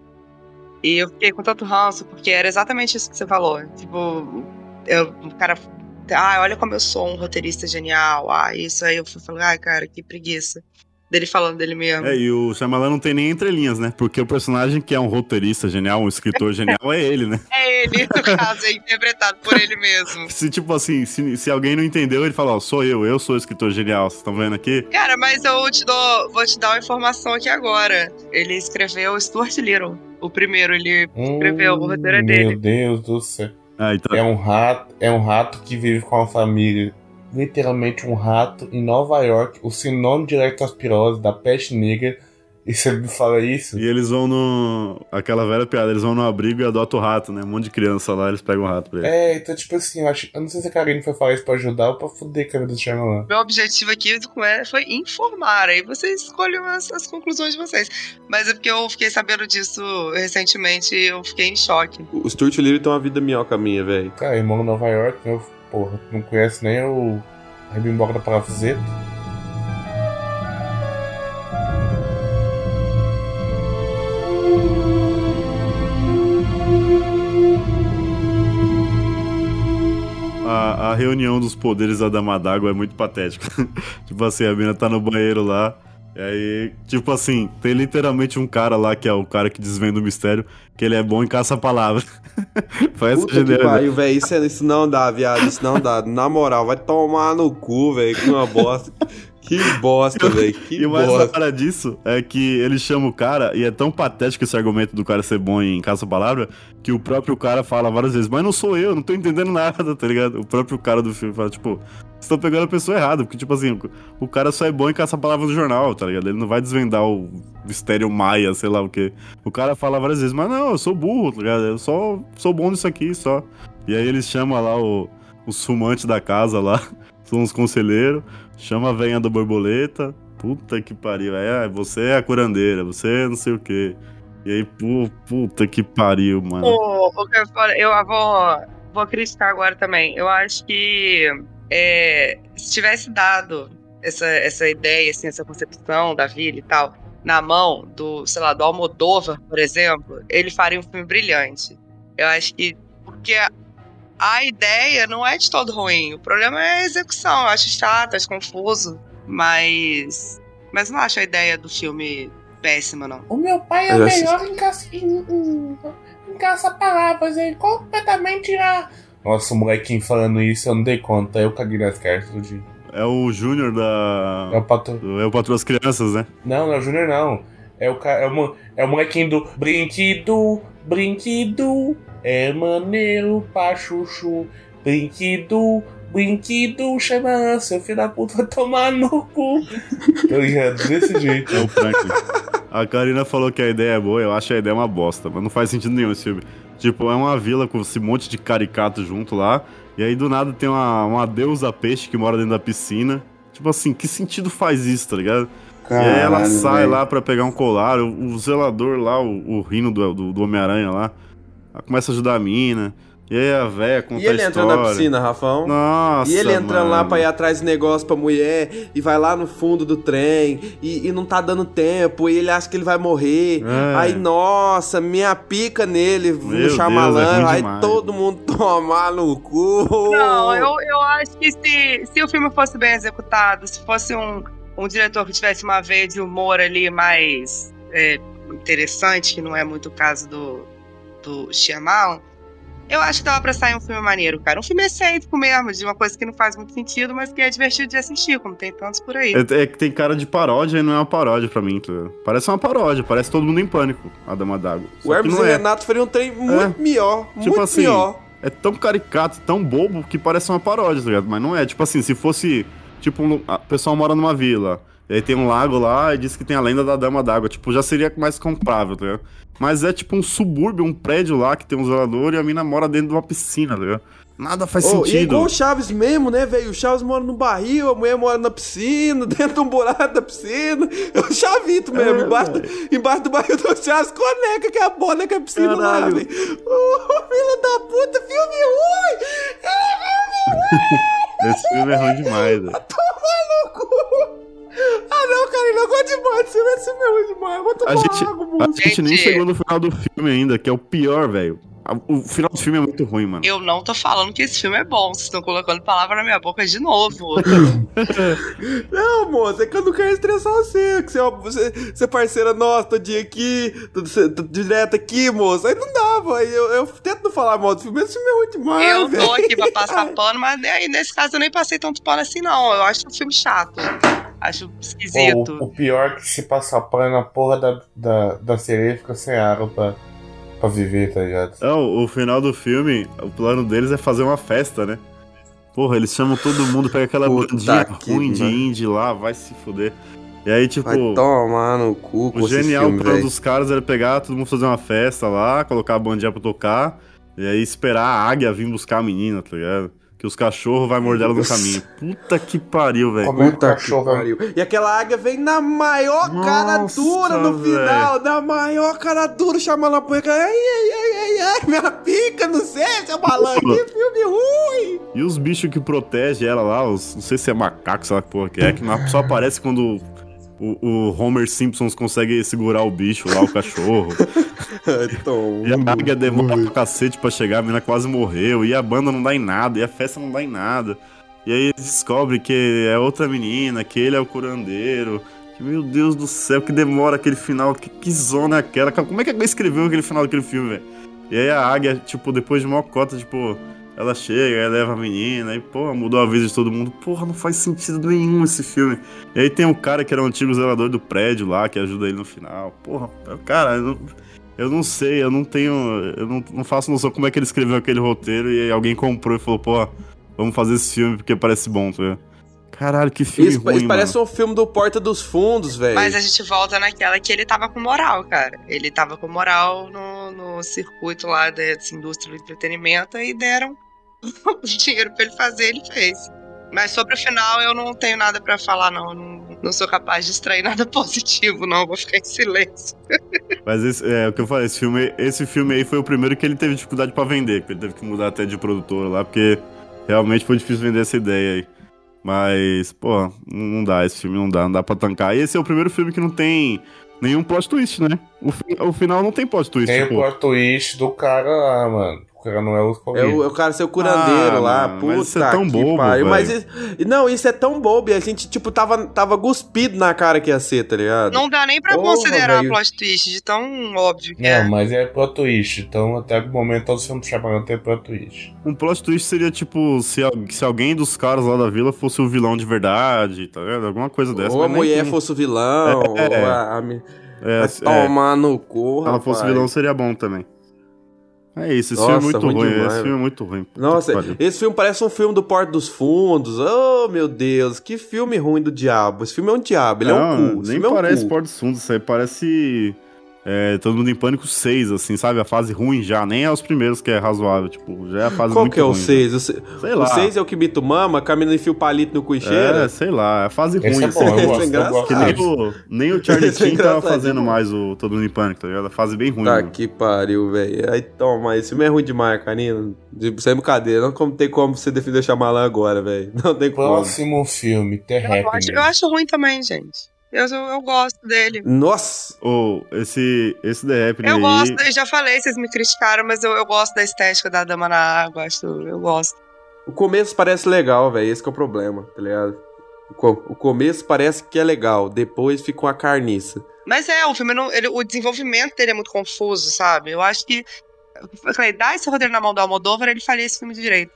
E eu fiquei com tanto ranço, porque era exatamente isso que você falou. Tipo, eu, o cara. Ah, olha como eu sou um roteirista genial. Ah, isso aí eu fui falar, ai, cara, que preguiça. Dele falando dele mesmo. É, e o Shyamalan não tem nem entrelinhas, né? Porque o personagem que é um roteirista genial, um escritor genial, é ele, né? É ele, no *laughs* caso, é interpretado por ele mesmo. Se, tipo assim, se, se alguém não entendeu, ele fala, ó, sou eu, eu sou o escritor genial, vocês estão vendo aqui? Cara, mas eu te dou, vou te dar uma informação aqui agora. Ele escreveu Stuart Little. O primeiro, ele escreveu o roteiro é dele. Meu Deus do céu. Ah, então... É um rato, é um rato que vive com a família. Literalmente um rato em Nova York, o sinônimo de leptospirose, da peste negra. E você me fala isso? E eles vão no. Aquela velha piada, eles vão no abrigo e adotam o rato, né? Um monte de criança lá, eles pegam o rato pra ele. É, então tipo assim, eu, acho, eu não sei se a Karine foi falar isso pra ajudar ou pra fuder a vida do Shyamalan. Meu objetivo aqui com ela foi informar. Aí vocês escolhem as, as conclusões de vocês. Mas é porque eu fiquei sabendo disso recentemente e eu fiquei em choque. O Stuart Little tem uma vida minhoca minha, velho. Cara, em Nova York, meu, porra, não conhece nem o Rebimboca da Parafuseta. A, a reunião dos poderes da Dama d'Água é muito patética. *laughs* tipo assim, a mina tá no banheiro lá. E aí, tipo assim, tem literalmente um cara lá que é o cara que desvenda o mistério, que ele é bom em caça-palavra. *laughs* Faz Puta que pariu, velho. Isso, é- isso não dá, viado. Isso não dá. Na moral, vai tomar no cu, velho. Que uma bosta. Que bosta, velho. E o mais bosta. disso é que ele chama o cara, e é tão patético esse argumento do cara ser bom em caça-palavra, que o próprio cara fala várias vezes, mas não sou eu, não tô entendendo *laughs* nada, tá ligado? O próprio cara do filme fala, tipo, vocês estão pegando a pessoa errada, porque, tipo assim, o- o cara só é bom em caça-palavra do jornal, tá ligado? Ele não vai desvendar o mistério maia, sei lá o quê. O cara fala várias vezes, mas não, eu sou burro, tá ligado? Eu só sou bom nisso aqui, só. E aí eles chamam lá o, os fumantes da casa lá, *laughs* os conselheiros, chama a venha da borboleta, puta que pariu, é, você é a curandeira, você é não sei o quê. E aí, pô, puta que pariu, mano. Que eu eu vou, vou criticar agora também. Eu acho que é, se tivesse dado essa, essa ideia, assim, essa concepção da vila e tal, na mão do, sei lá, do Almodóvar, por exemplo, ele faria um filme brilhante. Eu acho que. Porque a, ideia não é de todo ruim. O problema é a execução. Eu acho chato, acho confuso. Mas. Mas não acho a ideia do filme péssima, não. O meu pai é o melhor em caça, em, em, em caça-palavras, ele completamente já. Nossa, o molequinho falando isso, eu não dei conta, eu caguei nas cartas do dia. É o Júnior da. É o patrão. É o patrão das crianças, né? Não, não é o Júnior, não. É o, ca... é, o... mo- é o molequinho do Brinquido, Brinquido, é maneiro pra chuchu. Brinquido, Brinquido, chama seu filho da puta tomar no cu. Tô ligado, desse jeito. É o Franklin. A Karina falou que a ideia é boa, eu acho a ideia uma bosta, mas não faz sentido nenhum esse filme. Tipo, é uma vila com esse monte de caricato junto lá, e aí do nada tem uma, uma deusa peixe que mora dentro da piscina. Tipo assim, que sentido faz isso, tá ligado? e aí ela Caralho, sai velho. lá pra pegar um colar, o, o zelador lá, o, o rino do, do, do Homem-Aranha lá, começa a ajudar a mina. E aí a véia conta E ele a entrando história. na piscina, Rafão? Nossa, E ele entrando lá mano. pra ir atrás de negócio pra mulher e vai lá no fundo do trem e, e não tá dando tempo e ele acha que ele vai morrer. É. Aí, nossa, minha pica nele Meu no Deus, é aí demais. todo mundo *laughs* tomar no cu. Não, eu, eu acho que se, se o filme fosse bem executado, se fosse um, um diretor que tivesse uma veia de humor ali mais é, interessante, que não é muito o caso do, do Shyamalan, eu acho que dava pra sair um filme maneiro, cara. Um filme excêntrico mesmo, de uma coisa que não faz muito sentido, mas que é divertido de assistir, como tem tantos por aí. É, é que tem cara de paródia e não é uma paródia pra mim, tá ligado? Parece uma paródia, parece todo mundo em pânico, a Dama d'Água. O Hermes e é. Renato faria um trem muito melhor, Tipo muito assim, melhor. é tão caricato, tão bobo que parece uma paródia, tá ligado? Mas não é. Tipo assim, se fosse tipo, um- a- pessoal mora numa vila. E aí tem um lago lá e diz que tem a lenda da Dama d'Água. Tipo, já seria mais comprável, tá ligado? Mas é tipo um subúrbio, um prédio lá que tem um zelador e a mina mora dentro de uma piscina, tá ligado? Nada faz e é sentido. igual o Chaves mesmo, né, velho? O Chaves mora no barril, a mulher mora na piscina, *laughs* dentro de um buraco da piscina. É o Chavito mesmo, É, embaixo, do, embaixo do barril do Chaves, conecta que é a bola que é a piscina lá, Caralho. velho. Ô, filho da puta, filme ruim! *laughs* Esse filme é ruim demais, *laughs* velho. Tô maluco! Ah, não, cara, eu não desse filme, esse filme é ruim demais. Vou tomar A gente, água, a gente nem chegou no final do filme ainda, que é o pior, velho. O final do filme é muito ruim, mano. Eu não tô falando que esse filme é bom, vocês estão colocando palavra na minha boca de novo. *laughs* Não, moço, é que eu não quero estressar você. Que você, é- você, você é parceira nossa, todo dia aqui, todo, todo direto aqui, moço. Aí não dá. Aí Eu, eu tento não falar mal do filme, esse filme é ruim demais. eu velho. tô aqui pra passar *laughs* pano, mas aí nesse caso eu nem passei tanto pano assim, não. Eu acho um filme chato. Acho esquisito. o, o pior é que se passar pano na porra da, da, da sereia fica sem água pra, pra viver, tá ligado? Não, o final do filme, o plano deles é fazer uma festa, né? Porra, eles chamam todo mundo, pega aquela Puta bandinha que ruim de indie lá, vai se fuder. E aí, tipo, Vai tomar no cu com o esse genial filme, plano velho. dos caras era pegar, todo mundo fazer uma festa lá, colocar a bandinha pra tocar, e aí esperar a águia vir buscar a menina, tá ligado? Que os cachorros vai morder ela no caminho. Puta que pariu, velho. Como é que cachorro pariu. E aquela águia vem na maior cara Nossa, dura no velho. final. Na maior cara dura, chamando a punha. Ai, ai, ai, ai, ai, minha pica, não sei, seu malandro. Que filme ruim. E os bichos que protegem ela lá, os, não sei se é macaco, sei lá que porra que é, que só aparece quando o, o Homer Simpsons consegue segurar o bicho lá, o *laughs* cachorro. Então, E a águia demora pra cacete pra chegar, a menina quase morreu, e a banda não dá em nada, e a festa não dá em nada. E aí eles descobrem que é outra menina, que ele é o curandeiro. Que, meu Deus do céu, que demora aquele final, que, que zona é aquela? Como é que alguém escreveu aquele final daquele filme, velho? E aí a águia, tipo, depois de uma cota, tipo, ela chega, aí leva a menina, aí, porra, mudou a vida de todo mundo. Porra, não faz sentido nenhum esse filme. E aí tem o cara que era o antigo zelador do prédio lá, que ajuda ele no final. Porra, cara, eu não, eu não sei, eu não tenho. Eu não, não faço noção como é que ele escreveu aquele roteiro e aí alguém comprou e falou, porra, vamos fazer esse filme porque parece bom, tá ligado? Caralho, que filme Isso, ruim, isso parece mano. um filme do Porta dos Fundos, velho. Mas a gente volta naquela que ele tava com moral, cara. Ele tava com moral no, no circuito lá dessa indústria do entretenimento e deram *laughs* dinheiro pra ele fazer, ele fez. Mas sobre o final eu não tenho nada pra falar, não. não. Não sou capaz de extrair *laughs* nada positivo, não. Vou ficar em silêncio. *laughs* Mas esse, é o que eu falei, esse filme, esse filme aí foi o primeiro que ele teve dificuldade pra vender, que ele teve que mudar até de produtora lá, porque realmente foi difícil vender essa ideia aí. Mas, pô, não dá, esse filme não dá, não dá pra tancar. E esse é o primeiro filme que não tem nenhum plot twist, né? O, fi- o final não tem plot twist, Tem o tipo. plot twist do cara lá, mano. O cara não é o É o, é o cara ser o curandeiro Ah, lá, mano, puta mas isso é tão que bobo, pariu. Mas isso- não, isso é tão bobo e a gente, tipo, tava, tava cuspido na cara que ia ser, tá ligado? Não dá nem pra Porra, considerar velho. plot twist de tão óbvio que é. Não, mas é plot twist. Então, até o momento, todos os filmes do Shyamalan tem plot twist. Um plot twist seria, tipo, se, se alguém dos caras lá da vila fosse o vilão de verdade, tá ligado? Alguma coisa dessa. ou a mulher tem. fosse o vilão, É. ou a, a, É, é, tomar no cu, se ela fosse vilão, seria bom também. É isso, esse Nossa, filme é muito ruim ruim. esse filme é muito ruim. Nossa, esse filme parece um filme do Porto dos Fundos. Oh, meu Deus, que filme ruim do diabo. Esse filme é um diabo, ele é Não, um cu. Esse Nem filme é um parece. Porto dos Fundos, isso aí parece. É, Todo mundo em Pânico 6, assim, sabe? A fase ruim já, nem é os primeiros que é razoável, tipo, já é a fase Qual muito que é o ruim, 6? O se- Sei o lá. 6 é o que Mito mama, caminhando enfia o palito no cu e É, sei lá, é a fase Esse ruim. é assim. eu é *laughs* gosto, eu nem o, nem o Charlie Esse é Sheen tava fazendo mais o Todo Mundo em Pânico, tá ligado? A fase bem ruim. Tá mano. que pariu, velho. Aí toma, esse filme é ruim demais, Canino. De- Sem brincadeira, não como- tem como você defender o Shyamalan agora, velho. *laughs* Não tem como. Próximo filme, The Eu eu acho ruim também, gente. Eu, eu, gosto dele. Nossa! Ô, esse, esse The Happening Eu aí... gosto, eu já falei, vocês me criticaram, mas eu, eu gosto da estética da Dama na Água, acho, eu gosto. O começo parece legal, velho. Esse que é o problema, tá ligado? O começo parece que é legal, depois fica uma carniça. Mas é, o filme, não, ele- o desenvolvimento dele é muito confuso, sabe? Eu acho que. Eu falei, dá esse roteiro na mão do Almodóvar, ele faria esse filme direito.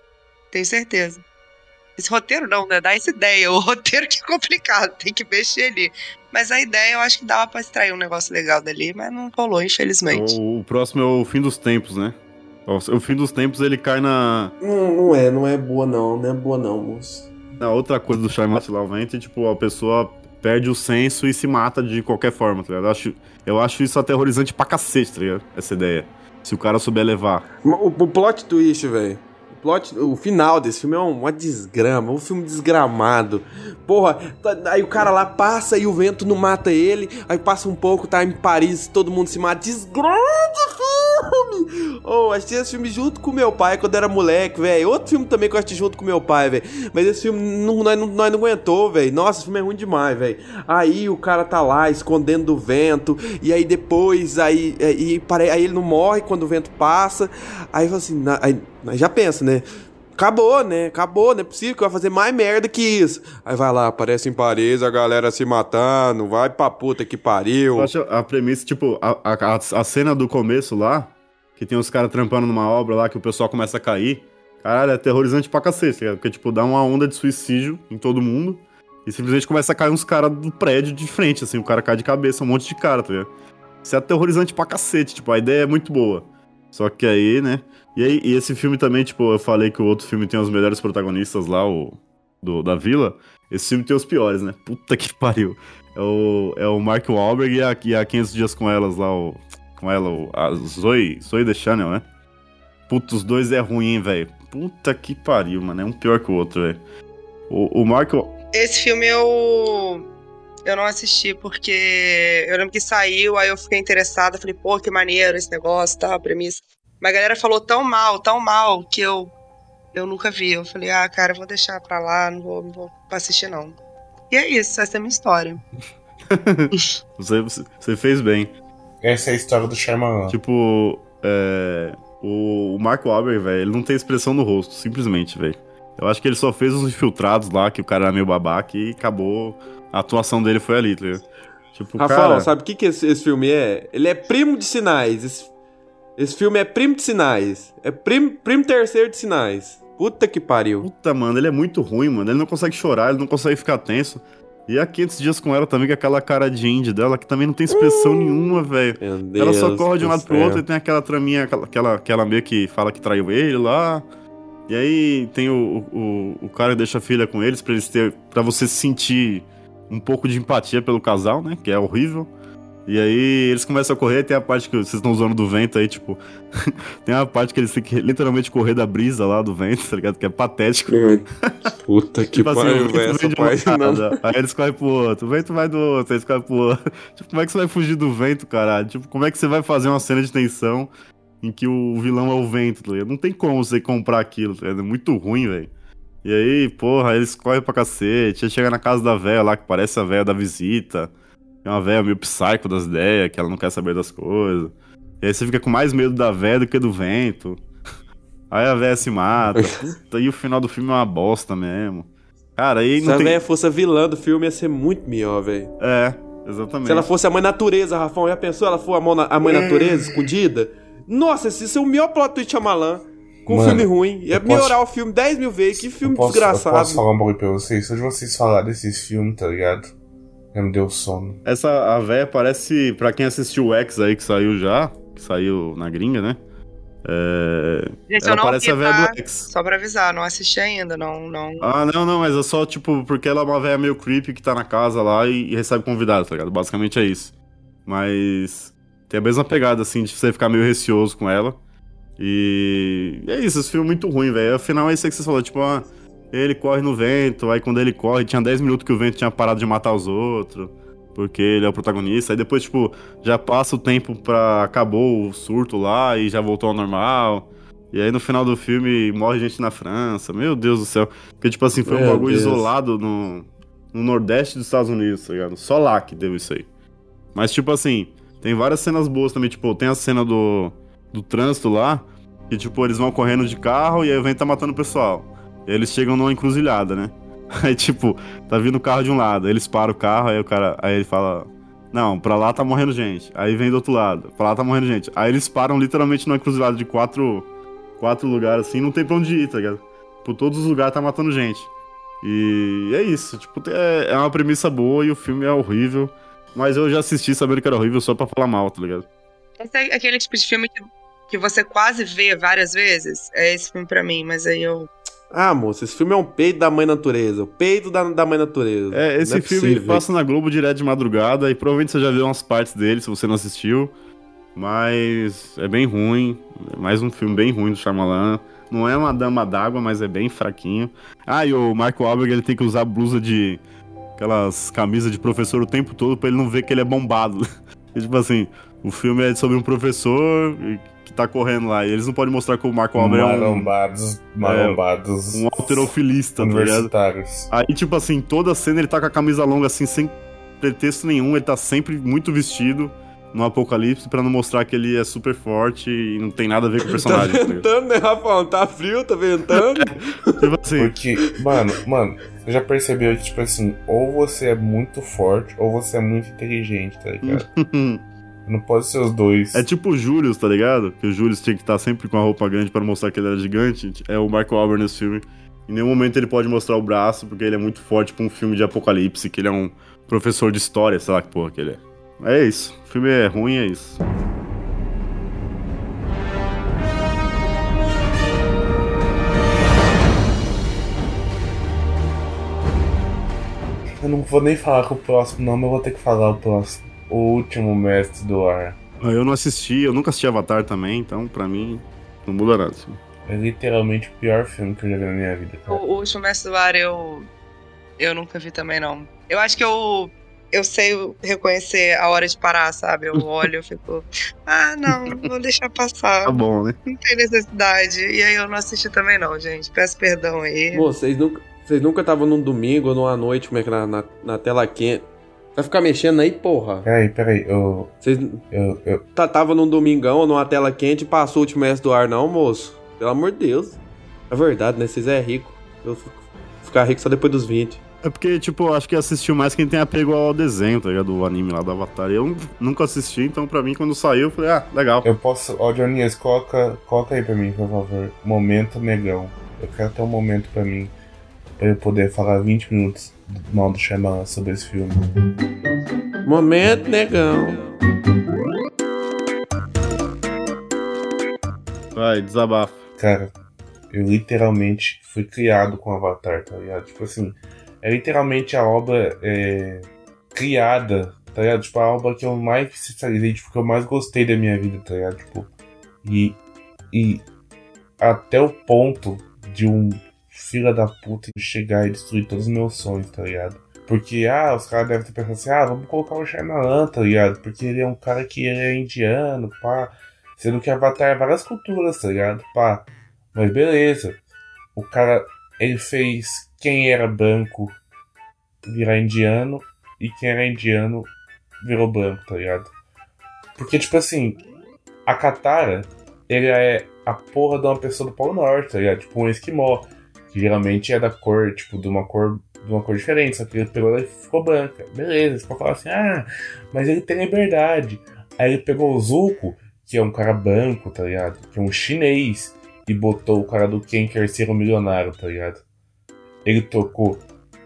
Tenho certeza. Esse roteiro não, né? Dá essa ideia. O *laughs* roteiro que é complicado, tem que mexer ali. Mas a ideia eu acho que dava pra extrair um negócio legal dali, mas não rolou, infelizmente. O, o próximo é o Fim dos Tempos, né? O, o Fim dos Tempos, ele cai na... Não, não é, não é boa não, não é boa não, moço. A outra coisa do Shyamalan lá vento é, tipo, a pessoa perde o senso e se mata de qualquer forma, tá ligado? Eu acho, eu acho isso aterrorizante pra cacete, tá ligado? Essa ideia. Se o cara souber levar. O, o plot twist, velho. Plot- O final desse filme é uma desgrama, um filme desgramado. Porra, tá- aí o cara lá passa e o vento não mata ele. Aí passa um pouco, tá em Paris, todo mundo se mata. Desgrama de filme! Oh, assisti esse filme junto com meu pai quando era moleque, velho. Outro filme também que eu assisti junto com meu pai, velho. Mas esse filme não, nós, não, nós não aguentou, velho. Nossa, esse filme é ruim demais, velho. Aí o cara tá lá escondendo do vento. E aí depois, aí, aí, pare- aí ele não morre quando o vento passa. Aí assim, aí, aí já pensa, né? Acabou, né? Acabou, não é possível que vai fazer mais merda que isso. Aí vai lá, aparece em Paris, a galera se matando, vai pra puta que pariu. Eu acho a premissa, tipo, a, a, a cena do começo lá, que tem os caras trampando numa obra lá, que o pessoal começa a cair. Caralho, é aterrorizante pra cacete, tá? Porque, tipo, dá uma onda de suicídio em todo mundo. E simplesmente começa a cair uns caras do prédio de frente, assim, o cara cai de cabeça, um monte de cara, tá ligado? Isso é aterrorizante pra cacete, tipo, a ideia é muito boa. Só que aí, né? E aí, e esse filme também, tipo, eu falei que o outro filme tem os melhores protagonistas lá, o do, da vila. Esse filme tem os piores, né? Puta que *laughs* pariu. É o, é o Mark Wahlberg e a, e a 500 Dias com Elas lá, o, com ela, o, a Zoe, Zoe The Channel, né? Puta, os dois é ruim, velho. Puta que pariu, mano. É um pior que o outro, velho. O, o Mark. Esse filme eu. Eu não assisti porque eu lembro que saiu, aí eu fiquei interessada, falei, pô, que maneiro esse negócio, tá, a premissa. Mas a galera falou tão mal, tão mal, que eu eu nunca vi. Eu falei, ah, cara, eu vou deixar pra lá, não vou, não vou assistir, não. E é isso, essa é a minha história. *laughs* Você, você- você fez bem. Essa é a história do Shyamalan. Tipo, é, o, o Mark Wahlberg, velho, ele não tem expressão no rosto, simplesmente, velho. Eu acho que ele só fez uns infiltrados lá, que o cara era meio babaca e acabou. A atuação dele foi ali, tá ligado? Tipo, Rafael, cara. sabe o que, que esse, esse filme é? Ele é primo de sinais. Esse, esse filme é primo de sinais. É primo, primo terceiro de sinais. Puta que pariu. Puta, mano, ele é muito ruim, mano. Ele não consegue chorar, ele não consegue ficar tenso. E há 500 dias com ela também, com aquela cara de indie dela, que também não tem expressão nenhuma, velho. Ela só corre de um do lado pro outro e tem aquela traminha, aquela, aquela, aquela meio que fala que traiu ele lá. E aí tem o, o, o cara que deixa a filha com eles pra eles ter. para você sentir um pouco de empatia pelo casal, né? Que é horrível. E aí eles começam a correr, tem a parte que vocês estão usando do vento aí, tipo. *laughs* tem uma parte que eles têm que literalmente correr da brisa lá do vento, *laughs* tá ligado? Que é patético. Puta que Tipo assim, pariu, velho. Essa parte não. Aí eles correm pro outro, o vento vai do outro, aí eles correm pro outro. *laughs* Tipo, como é que você vai fugir do vento, caralho? Tipo, como é que você vai fazer uma cena de tensão em que o vilão é o vento, tá ligado? Não tem como você comprar aquilo, tá ligado? É muito ruim, velho. E aí, porra, eles correm pra cacete. Aí chega na casa da véia lá, que parece a véia da visita. É uma véia meio psycho das ideias, que ela não quer saber das coisas. E aí você fica com mais medo da véia do que do vento. *laughs* Aí a véia se mata. *laughs* Puta, e o final do filme é uma bosta mesmo. Cara, aí Se a tem... velha fosse a vilã do filme, ia ser muito melhor, velho. É, exatamente. Se ela fosse a mãe natureza, Rafão, já pensou? Ela for a, mão na- a mãe natureza, escondida? Nossa, esse isso é o melhor plot do Shyamalan. Com um Mano, filme ruim. Ia posso- melhorar o filme 10 mil vezes. Que filme eu posso, desgraçado. Eu posso falar um bagulho pra vocês? Se vocês falarem desses filmes, tá ligado? Me deu sono. Essa, a véia parece, pra quem assistiu o X aí, que saiu já, que saiu na gringa, né? É... Gente, eu ela não parece a véia tá? do X. Só pra avisar, não assisti ainda, não. não... Ah, não, não, mas é só, tipo, porque ela é uma véia meio creepy que tá na casa lá e, e recebe convidado, tá ligado? Basicamente é isso. Mas tem a mesma pegada, assim, de você ficar meio receoso com ela. E é isso, esse filme é muito ruim, velho. Afinal, é isso aí que você falou, tipo, ah, ele corre no vento, aí quando ele corre, tinha 10 minutos que o vento tinha parado de matar os outros, porque ele é o protagonista. Aí depois, tipo, já passa o tempo pra. acabou o surto lá e já voltou ao normal. E aí no final do filme morre gente na França. Meu Deus do céu. Porque, tipo assim, foi um Meu bagulho Deus. isolado no, no Nordeste dos Estados Unidos, tá ligado? Só lá que deu isso aí. Mas, tipo assim, tem várias cenas boas também. Tipo, tem a cena do, do trânsito lá, que, tipo, eles vão correndo de carro e aí o vento tá matando o pessoal. Eles chegam numa encruzilhada, né? *laughs* Aí, tipo, tá vindo o carro de um lado, eles param o carro, aí o cara. Aí ele fala. Não, pra lá tá morrendo gente. Aí vem do outro lado, pra lá tá morrendo gente. Aí eles param literalmente numa encruzilhada de quatro, quatro lugares assim, não tem pra onde ir, tá ligado? Por todos os lugares tá matando gente. E é isso, tipo, é, é uma premissa boa e o filme é horrível. Mas eu já assisti sabendo que era horrível só pra falar mal, tá ligado? Esse é aquele tipo de filme que, que você quase vê várias vezes. É esse filme pra mim, mas aí eu. Ah, moço, esse filme é um peito da mãe natureza. O peito da, da mãe natureza. É, esse Não filme passa na Globo direto de madrugada e provavelmente você já viu umas partes dele se você não assistiu. Mas é bem ruim. É mais um filme bem ruim do Shyamalan. Não é uma dama d'água, mas é bem fraquinho. Ah, e o Marco Wahlberg ele tem que usar blusa de. aquelas camisas de professor o tempo todo pra ele não ver que ele é bombado. *laughs* E, tipo assim, o filme é sobre um professor que tá correndo lá. E eles não podem mostrar que o Marco Wahlberg é um. Marombados, marombados. Um alterofilista, tá ligado? Aí, tipo assim, toda a cena ele tá com a camisa longa assim, sem pretexto nenhum, ele tá sempre muito vestido no apocalipse pra não mostrar que ele é super forte e não tem nada a ver com o Tá personagem. tá ventando, né, Rafael? Tá frio, tá ventando. *laughs* tipo assim, Porque, mano, mano, você já percebeu que, tipo assim, ou você é muito forte ou você é muito inteligente, tá ligado? *laughs* Não pode ser os dois. é tipo o Julius, tá ligado? Que o Julius tinha que estar sempre com a roupa grande pra mostrar que ele era gigante. É o Marco Wahlberg nesse filme. Em nenhum momento ele pode mostrar o braço, porque ele é muito forte pra um filme de apocalipse, que ele é um professor de história, sei lá que porra que ele é. É isso. O filme é ruim, é isso. Eu não vou nem falar com o próximo, não, mas eu vou ter que falar o próximo. O último mestre do ar. Ah, Eu não assisti, eu nunca assisti Avatar também, então pra mim não muda nada. assim. É literalmente o pior filme que eu já vi na minha vida, O, cara. o último Mestre do Ar eu. Eu nunca vi também, não. Eu acho que eu. Eu sei reconhecer a hora de parar, sabe? Eu olho e *laughs* fico. Ah, não, vou deixar passar. Tá bom, né? Não tem necessidade. E aí eu não assisti também, não, gente. Peço perdão aí. Pô, vocês nunca vocês nunca estavam num domingo ou numa noite, como é que na, na, na tela quente. Vai ficar mexendo aí, porra. Peraí, peraí, eu. Vocês Eu, eu, tá, tava num domingão ou numa tela quente e passou o último mestre do ar, não, moço? Pelo amor de Deus. É verdade, né? Vocês é rico. Eu fico, ficar rico só depois dos 20. É porque, tipo, eu acho que assistiu mais quem tem apego ao desenho, tá ligado? Do anime lá do Avatar. Eu nunca assisti, então pra mim, quando saiu, eu falei, ah, legal. eu posso. Ó, Dionias, coloca, coloca aí pra mim, por favor. Momento negão. Eu quero ter um momento pra mim. Pra eu poder falar 20 minutos do mal do Shyamalan sobre esse filme. Momento, negão. Vai, desabafa. Cara, eu literalmente fui criado com Avatar, tá ligado? Tipo assim, é literalmente a obra é, criada, tá ligado? Tipo, a obra que eu mais especializei, tipo, que eu mais gostei da minha vida, tá ligado? Tipo, e, e até o ponto de um filho da puta chegar e destruir todos os meus sonhos, tá ligado? Porque, ah, os caras devem ter pensado assim, ah, vamos colocar o Shyamalan, tá ligado? Porque ele é um cara que é indiano, pá. Sendo que Avatar é várias culturas, tá ligado? Pá. Mas beleza. O cara, ele fez quem era branco virar indiano e quem era indiano virou branco, tá ligado? Porque, tipo assim, a Katara, ele é a porra de uma pessoa do Polo Norte, tá ligado? Tipo um esquimó. Que geralmente é da cor, tipo, de uma cor de uma cor diferente, só que ele pegou e ficou branca. Beleza, você pode falar assim, ah, mas ele tem liberdade. Aí ele pegou o Zuko, que é um cara branco, tá ligado? Que é um chinês, e botou o cara do Quem Quer Ser um Milionário, tá ligado? Ele tocou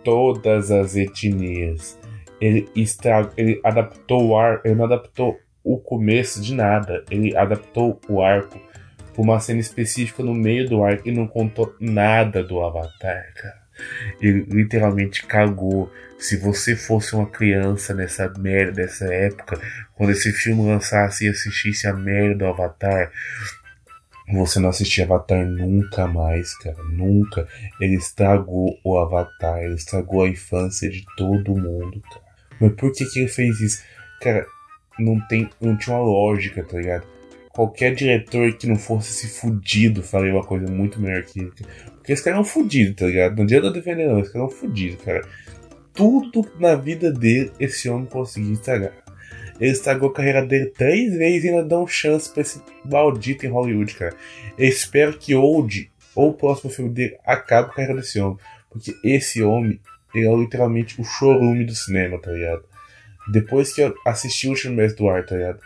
todas as etnias. Ele, estra... ele adaptou o ar, ele não adaptou o começo de nada. Ele adaptou o arco uma cena específica no meio do arco e não contou nada do Avatar, cara. Ele literalmente cagou. Se você fosse uma criança nessa merda dessa época, quando esse filme lançasse e assistisse a merda do Avatar, você não assistia Avatar nunca mais, cara. Nunca. Ele estragou o Avatar, ele estragou a infância de todo mundo, cara. Mas por que, que ele fez isso? Cara, não, tem, não tinha uma lógica, tá ligado? Qualquer diretor que não fosse esse fudido faria uma coisa muito melhor que ele. Porque esse cara é um fudido, tá ligado? Não adianta defender, não. Esse cara é um fudido, cara. Tudo na vida dele, esse homem conseguiu estragar. Ele estragou a carreira dele três vezes e ainda dá um chance pra esse maldito em Hollywood, cara. Eu espero que Old, ou o próximo filme dele, acabe com a carreira desse homem. Porque esse homem, ele é literalmente o chorume do cinema, tá ligado? Depois que eu assisti o último mês do ar, tá ligado?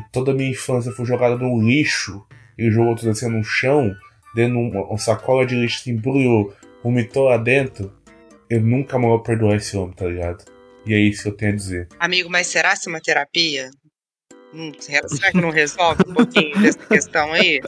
E toda a minha infância foi jogada no lixo. Ele jogou tudo assim no chão, dentro de uma, uma sacola de lixo, se embrulhou, vomitou lá dentro. Eu nunca mais vou perdoar esse homem, tá ligado? E é isso que eu tenho a dizer. Amigo, mas será se uma terapia? Hum, será que não resolve um pouquinho dessa questão aí?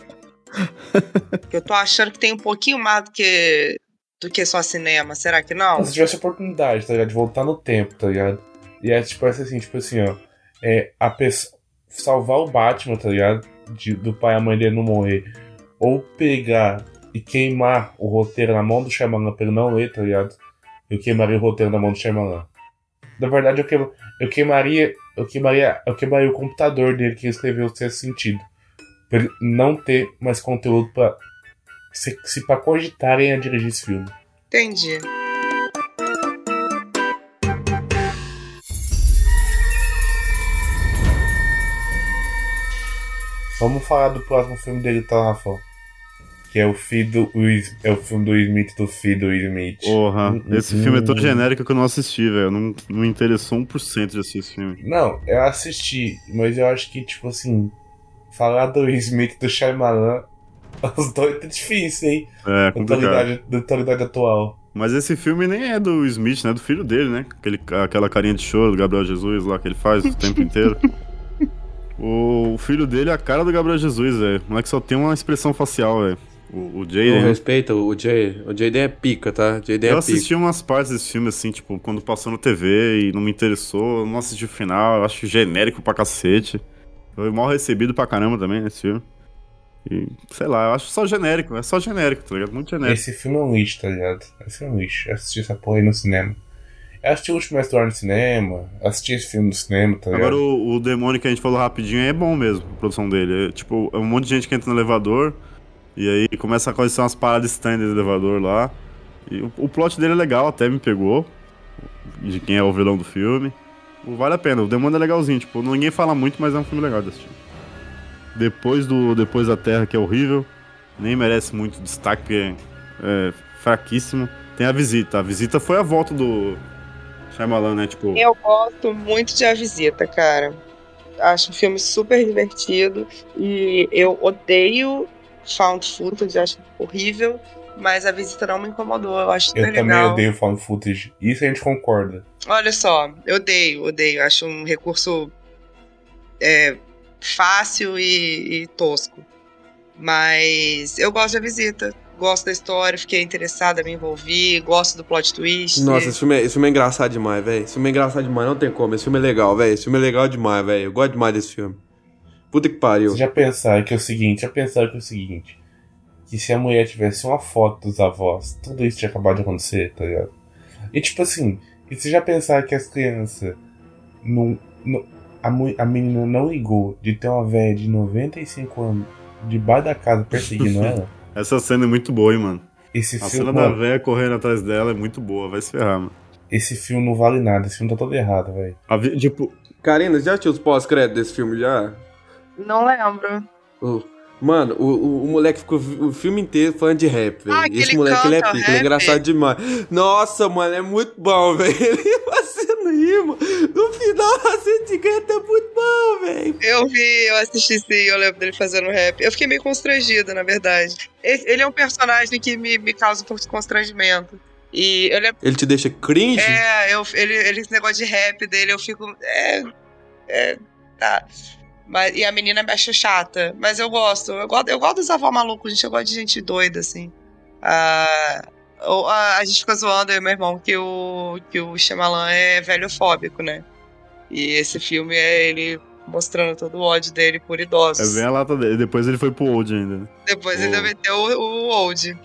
Eu tô achando que tem um pouquinho mais do que, do que só cinema. Será que não? Se tivesse a oportunidade, tá ligado? De voltar no tempo, tá ligado? E é tipo assim, tipo assim, ó. É, a pessoa. Salvar o Batman, tá ligado? De- do pai e a mãe dele não morrer. Ou pegar e queimar o roteiro na mão do Shyamalan pra ele não ler, tá ligado? Eu queimaria o roteiro na mão do Shyamalan. Na verdade, eu, queima, eu queimaria. Eu queimaria. Eu queimaria o computador dele que escreveu o sexto sentido. Pra ele não ter mais conteúdo pra. Se, se pra cogitarem a dirigir esse filme. Entendi. Vamos falar do próximo filme dele, então, Rafa. Que é o filho do Will, é o filme do Smith do filho do Will Smith. Porra, Hum, esse hum, filme é tão hum. genérico que eu não assisti, velho. Não, não me interessou 1% de assistir esse filme. Não, eu assisti, mas eu acho que, tipo assim, falar do Smith do Shyamalan, *laughs* os dois tá difícil, hein? É, Da complicado. atualidade, da atualidade atual. Mas esse filme nem é do Smith, né? É do filho dele, né? Aquele, aquela carinha de choro do Gabriel Jesus lá que ele faz o tempo inteiro. *laughs* O filho dele é a cara do Gabriel Jesus, velho. O moleque só tem uma expressão facial, velho. O, o Jay, né? respeito o Jay. O Jaden é pica, tá? Jaden Eu é assisti pica. umas partes desse filme, assim, tipo, quando passou na TV e não me interessou, eu não assisti o final, eu acho genérico pra cacete. Foi mal recebido pra caramba também nesse filme. E, sei lá, eu acho só genérico, é só genérico, tá ligado? Muito genérico. Esse filme é um lixo, tá ligado? Esse filme é um lixo. Eu assisti essa porra aí no cinema. Eu assisti o último Restaurante no cinema, assisti esse filme no cinema, tá ligado? Agora, o, o demônio que a gente falou rapidinho é bom mesmo, a produção dele. É, tipo, é um monte de gente que entra no elevador e aí começa a acontecer umas paradas estranhas do elevador lá. E o, o plot dele é legal, até me pegou. De quem é o vilão do filme. Vale a pena, o demônio é legalzinho, tipo, ninguém fala muito, mas é um filme legal de assistir. Depois do Depois da Terra, que é horrível, nem merece muito destaque, é, é fraquíssimo. Tem a visita. A visita foi a volta do Shyamalan, né? Tipo, Eu gosto muito de A Visita, cara. Acho um filme super divertido. E eu odeio found footage, acho horrível. Mas A Visita não me incomodou, eu acho Eu também legal. odeio found footage. Isso a gente concorda. Olha só, eu odeio, odeio. Acho um recurso é, fácil e, e tosco. Mas eu gosto da visita. Gosto da história, fiquei interessada, me envolvi, gosto do plot twist. Nossa, esse filme, é, esse filme é engraçado demais, velho. Esse filme é engraçado demais, não tem como. Esse filme é legal, velho. Esse filme é legal demais, velho. Eu gosto demais desse filme. Puta que pariu. Vocês já pensaram que é o seguinte, já pensaram que é o seguinte, que se a mulher tivesse uma foto dos avós, tudo isso tinha acabado de acontecer, tá ligado? E tipo assim, e vocês já pensaram que as crianças não, não- a, a menina não ligou de ter uma velha de 95 anos debaixo da casa perseguindo *laughs* ela? Essa cena é muito boa, hein, mano. Esse A filme, cena da véia correndo atrás dela é muito boa, vai se ferrar, mano. esse filme não vale nada, esse filme tá todo errado, velho. A vi- Tipo, Karina, já tinha os pós-créditos desse filme já? Não lembro. Ô, Mano, o, o, o moleque ficou o filme inteiro falando de rap, velho. Ah, Esse ele moleque, ele é canta pica, ele é engraçado demais. Nossa, mano, é muito bom, *laughs* velho. Ele. No final, a sentimento é muito bom, velho. Eu vi, eu assisti sim, eu lembro dele fazendo rap. Eu fiquei meio constrangida, na verdade. Esse- Ele é um personagem que me, me causa um pouco de constrangimento. E ele é. Ele te deixa cringe? É, eu, ele, ele, esse negócio de rap dele, eu fico. É. É. Tá. Mas, e a menina me acha chata. Mas eu gosto. Eu gosto, eu gosto dos avós malucos, gente. Eu gosto de gente doida, assim. Ah, a, a gente fica zoando, eu e meu irmão, que o, que o Shyamalan é velhofóbico, né? E esse filme é ele mostrando todo o ódio dele por é idosos. bem a lata dele. Depois ele foi pro Old ainda. né? Depois ainda meteu o, o old.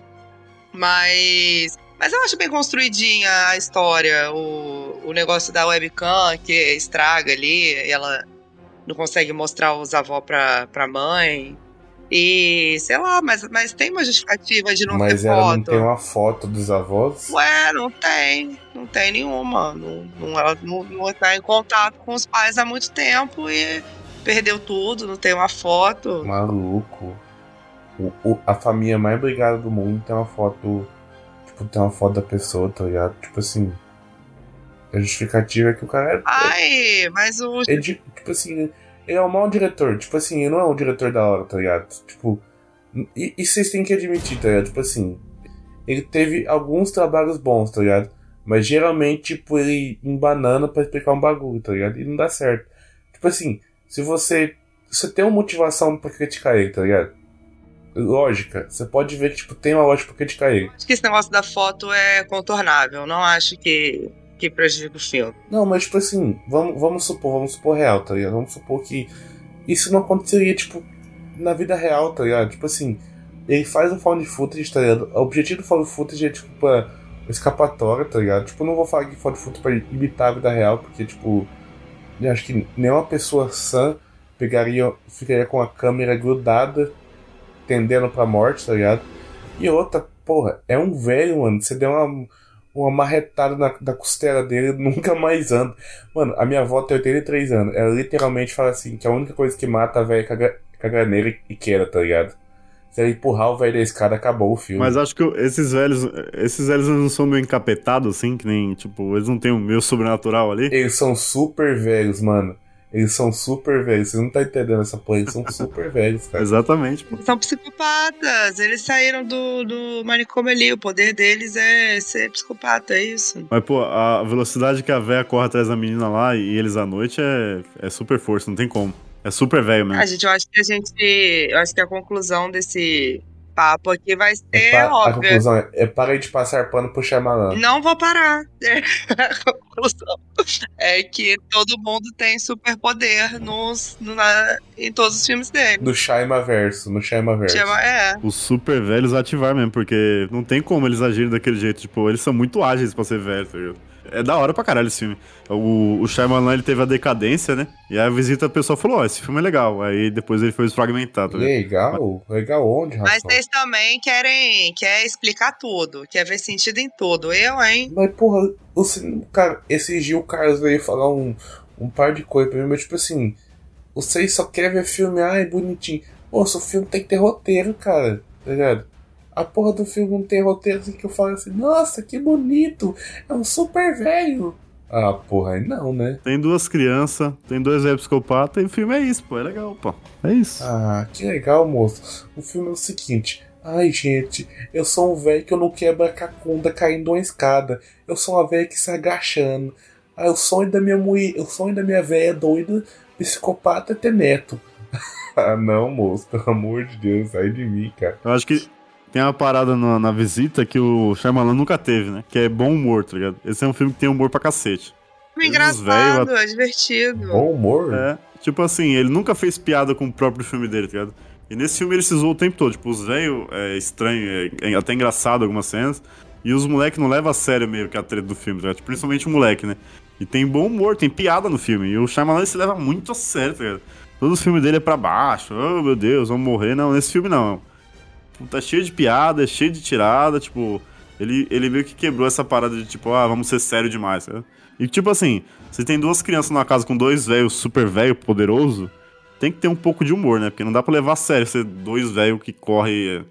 Mas. Mas eu acho bem construidinha a história. O, o negócio da webcam que estraga ali, e ela não consegue mostrar os avós pra, pra mãe. E sei lá, mas, mas tem uma justificativa de não Mas ter ela foto. não tem uma foto dos avós? Ué, não tem. Não tem nenhuma. Não, não, ela não, não tá em contato com os pais há muito tempo e perdeu tudo, não tem uma foto. Maluco. O, o- a família mais brigada do mundo tem uma foto. Tipo, tem uma foto da pessoa, tá ligado? Tipo assim. A justificativa é que o cara é. Ai, mas o. é de- tipo assim, ele é um mau diretor. Tipo assim, ele não é um diretor da hora, tá ligado? Tipo. E, e vocês têm que admitir, tá ligado? Tipo assim. Ele teve alguns trabalhos bons, tá ligado? Mas geralmente, tipo, ele embanana pra explicar um bagulho, tá ligado? E não dá certo. Tipo assim, se você. Você tem uma motivação pra criticar ele, tá ligado? lógica, você pode ver que tipo, tem uma lógica pra criticar ele. Acho que esse negócio da foto é contornável. Não acho que, que prejudica o filme. Não, mas tipo assim, vamos, vamos supor, vamos supor real, tá ligado? Vamos supor que isso não aconteceria, tipo, na vida real, tá ligado? Tipo assim, ele faz um found footage, tá ligado? O objetivo do found footage é, tipo, pra escapatória, tá ligado? Tipo, não vou falar que found footage pra imitar a vida real, porque, tipo, eu acho que nenhuma pessoa sã pegaria, ficaria com a câmera grudada, tendendo pra morte, tá ligado? E outra, porra, é um velho, mano. Você deu uma, uma marretada na, na costela dele nunca mais anda. Mano, a minha avó tem 83 anos. Ela literalmente fala assim: que a única coisa que mata a velha é caga- caganeira e queira, tá ligado? Se ela empurrar o velho da escada, acabou o filme. Mas acho que esses velhos, esses velhos não são meio encapetados, assim, que nem, tipo, eles não têm o meu sobrenatural ali. Eles são super velhos, mano. Eles são super velhos. Você não tá entendendo essa porra. Eles são super velhos, cara. Exatamente, pô. São psicopatas. Eles saíram do, do manicômio ali. O poder deles é ser psicopata, é isso. Mas, pô, a velocidade que a véia corre atrás da menina lá e eles à noite é, é super força, não tem como. É super velho mesmo. A gente, eu acho que a gente. Eu acho que a conclusão desse papo aqui vai ser Pa- a óbvia. conclusão é, é parei de passar pano pro Shyamalan. Não vou parar. *laughs* A conclusão é que todo mundo tem superpoder nos, no- na- em todos os filmes dele. No Shyamaverso, no Shyamaverso. Chama- é. Os super velhos ativar mesmo, porque não tem como eles agirem daquele jeito. Tipo, eles são muito ágeis pra ser velho, tá ligado? É da hora pra caralho esse filme. O, o Shyamalan, ele teve a decadência, né? E aí a visita, a pessoa falou, ó, esse filme é legal. Aí depois ele foi desfragmentado, tá ligado? Legal? Legal onde, Mas Rafa? vocês também querem quer explicar tudo, quer ver sentido em tudo. Eu, hein? Mas, porra, você, cara, esse dia o Carlos veio falar um, um par de coisas pra mim, mas tipo assim, vocês só querem ver filme, ai, bonitinho. Moço, o filme tem que ter roteiro, cara, tá ligado? A porra do filme não tem roteiro assim que eu falo assim, nossa, que bonito, é um super velho. Ah, porra, aí não, né? Tem duas crianças, tem dois velhos psicopatas e o filme é isso, pô. É legal, pô. É isso. Ah, que legal, moço. O filme é o seguinte. Ai, gente, eu sou um velho que eu não quebro a cacunda caindo uma escada. Eu sou uma velha que se agachando. Ah, o sonho da minha mulher, o sonho da minha velha doida, psicopata é ter neto. *laughs* ah, não, moço, pelo amor de Deus, sai de mim, cara. Eu acho que tem uma parada na, na visita que o Shyamalan nunca teve, né? Que é bom humor, tá ligado? Esse é um filme que tem humor pra cacete. Filme engraçado, velhos- é divertido. Bom humor? É, tipo assim, ele nunca fez piada com o próprio filme dele, tá ligado? E nesse filme ele se zoou o tempo todo. Tipo, os velhos é estranho, é, é até engraçado algumas cenas. E os moleques não levam a sério meio que a treta do filme, tá ligado? Tipo, Principalmente o moleque, né? E tem bom humor, tem piada no filme. E o Shyamalan se leva muito a sério, tá ligado? Todos os filmes dele é pra baixo. Oh, meu Deus, vamos morrer. Não, nesse filme não. Tá cheio de piada, é cheio de tirada, tipo... Ele, ele meio que quebrou essa parada de, tipo, ah, vamos ser sério demais, sabe? E, tipo assim, você tem duas crianças numa casa com dois velhos super velho, poderoso, tem que ter um pouco de humor, né? Porque não dá pra levar a sério ser dois velhos que correm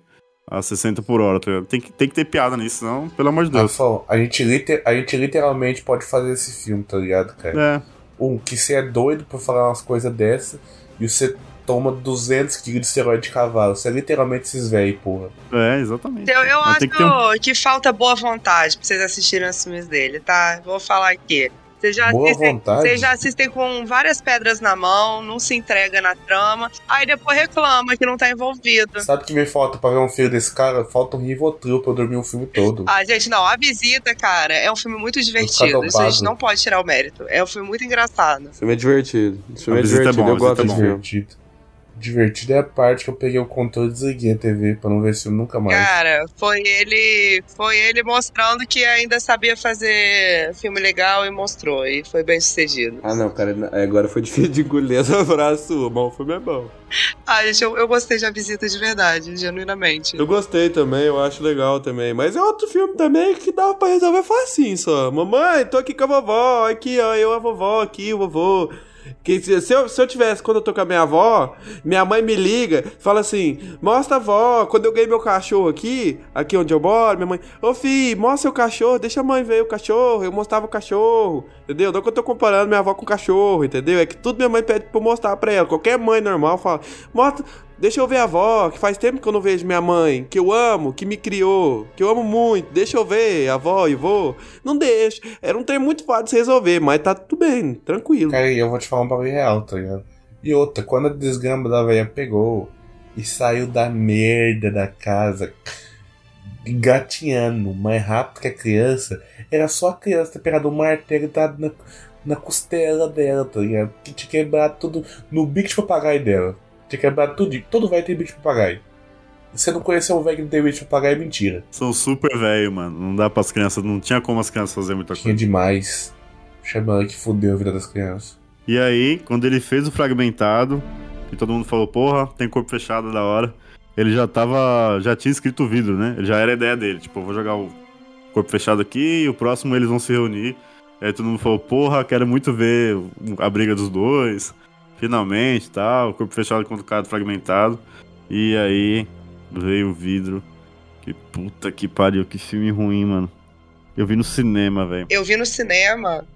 a 60 por hora, tá ligado? Tem que, tem que ter piada nisso, senão, pelo amor de Deus. Rafael, a gente, liter- a gente literalmente pode fazer esse filme, tá ligado, cara? É. Um, que você é doido pra falar umas coisas dessas e você toma 200 kg de esteroide de cavalo. Você é literalmente esses velhos, porra. É, exatamente. Eu, eu acho que um- que falta boa vontade pra vocês assistirem os filmes dele, tá? Vou falar aqui. Vocês já, Boa assistem, vontade? vocês já assistem com várias pedras na mão, não se entrega na trama, aí depois reclama que não tá envolvido. Sabe o que me falta pra ver um filme desse cara? Falta um Rivotril pra eu dormir o filme todo. Ah, gente, não, A Visita, cara, é um filme muito divertido. Isso a gente não pode tirar o mérito. É um filme muito engraçado. O filme é divertido. O filme A é é divertido, bom, a eu gosto é desse bom. filme. Divertido. Divertido é a parte que eu peguei o controle e desliguei a TV pra não ver esse filme nunca mais. Cara, foi ele, foi ele mostrando que ainda sabia fazer filme legal e mostrou. E foi bem sucedido. Ah, não, cara, *laughs* agora foi difícil de engolir essa frase sua, mas o filme é bom. Ah, gente, eu, eu gostei de A Visita de verdade, genuinamente. Eu gostei também, eu acho legal também. Mas é outro filme também que dava pra resolver facinho só. Mamãe, tô aqui com a vovó, aqui, ó, eu a vovó, aqui, o vovô. Que se, eu, se eu tivesse, quando eu tô com a minha avó, minha mãe me liga, fala assim: mostra a avó, quando eu ganhei meu cachorro aqui, aqui onde eu moro, minha mãe, ô filho, mostra seu cachorro, deixa a mãe ver o cachorro, eu mostrava o cachorro, entendeu? Não que eu tô comparando minha avó com o cachorro, entendeu? É que tudo minha mãe pede pra eu mostrar pra ela. Qualquer mãe normal fala, mostra, deixa eu ver a avó, que faz tempo que eu não vejo minha mãe, que eu amo, que me criou, que eu amo muito, deixa eu ver a avó e vô. Não deixa. Era um trem muito fácil de se resolver, mas tá tudo bem, tranquilo. Cara, e eu vou te falar um bagulho real, tá ligado? E outra, quando a desgamba da velha pegou, e saiu da merda da casa gatinhando mais rápido que a criança. Era só a criança ter pegado um martelo e dado na, na costela dela, tá ligado? Que tinha quebrado tudo no bico de papagaio dela. Tinha quebrado tudo. Todo velho tem bico de papagaio. Você não conheceu um velho que não tem bico de papagaio, é mentira. São super velho, mano. Não dá pras crianças, não tinha como as crianças fazer muita Tinha coisa. demais. Chamando que fudeu a vida das crianças. E aí, quando ele fez o fragmentado, e todo mundo falou, porra, tem corpo fechado da hora, ele já tava. já tinha escrito o vidro, né? Já era a ideia dele. Tipo, vou jogar o corpo fechado aqui e o próximo eles vão se reunir. Aí todo mundo falou, porra, quero muito ver a briga dos dois. Finalmente, tal, corpo fechado contra o cara fragmentado. E aí veio o vidro. Que puta que pariu, que filme ruim, mano. Eu vi no cinema, velho. Eu vi no cinema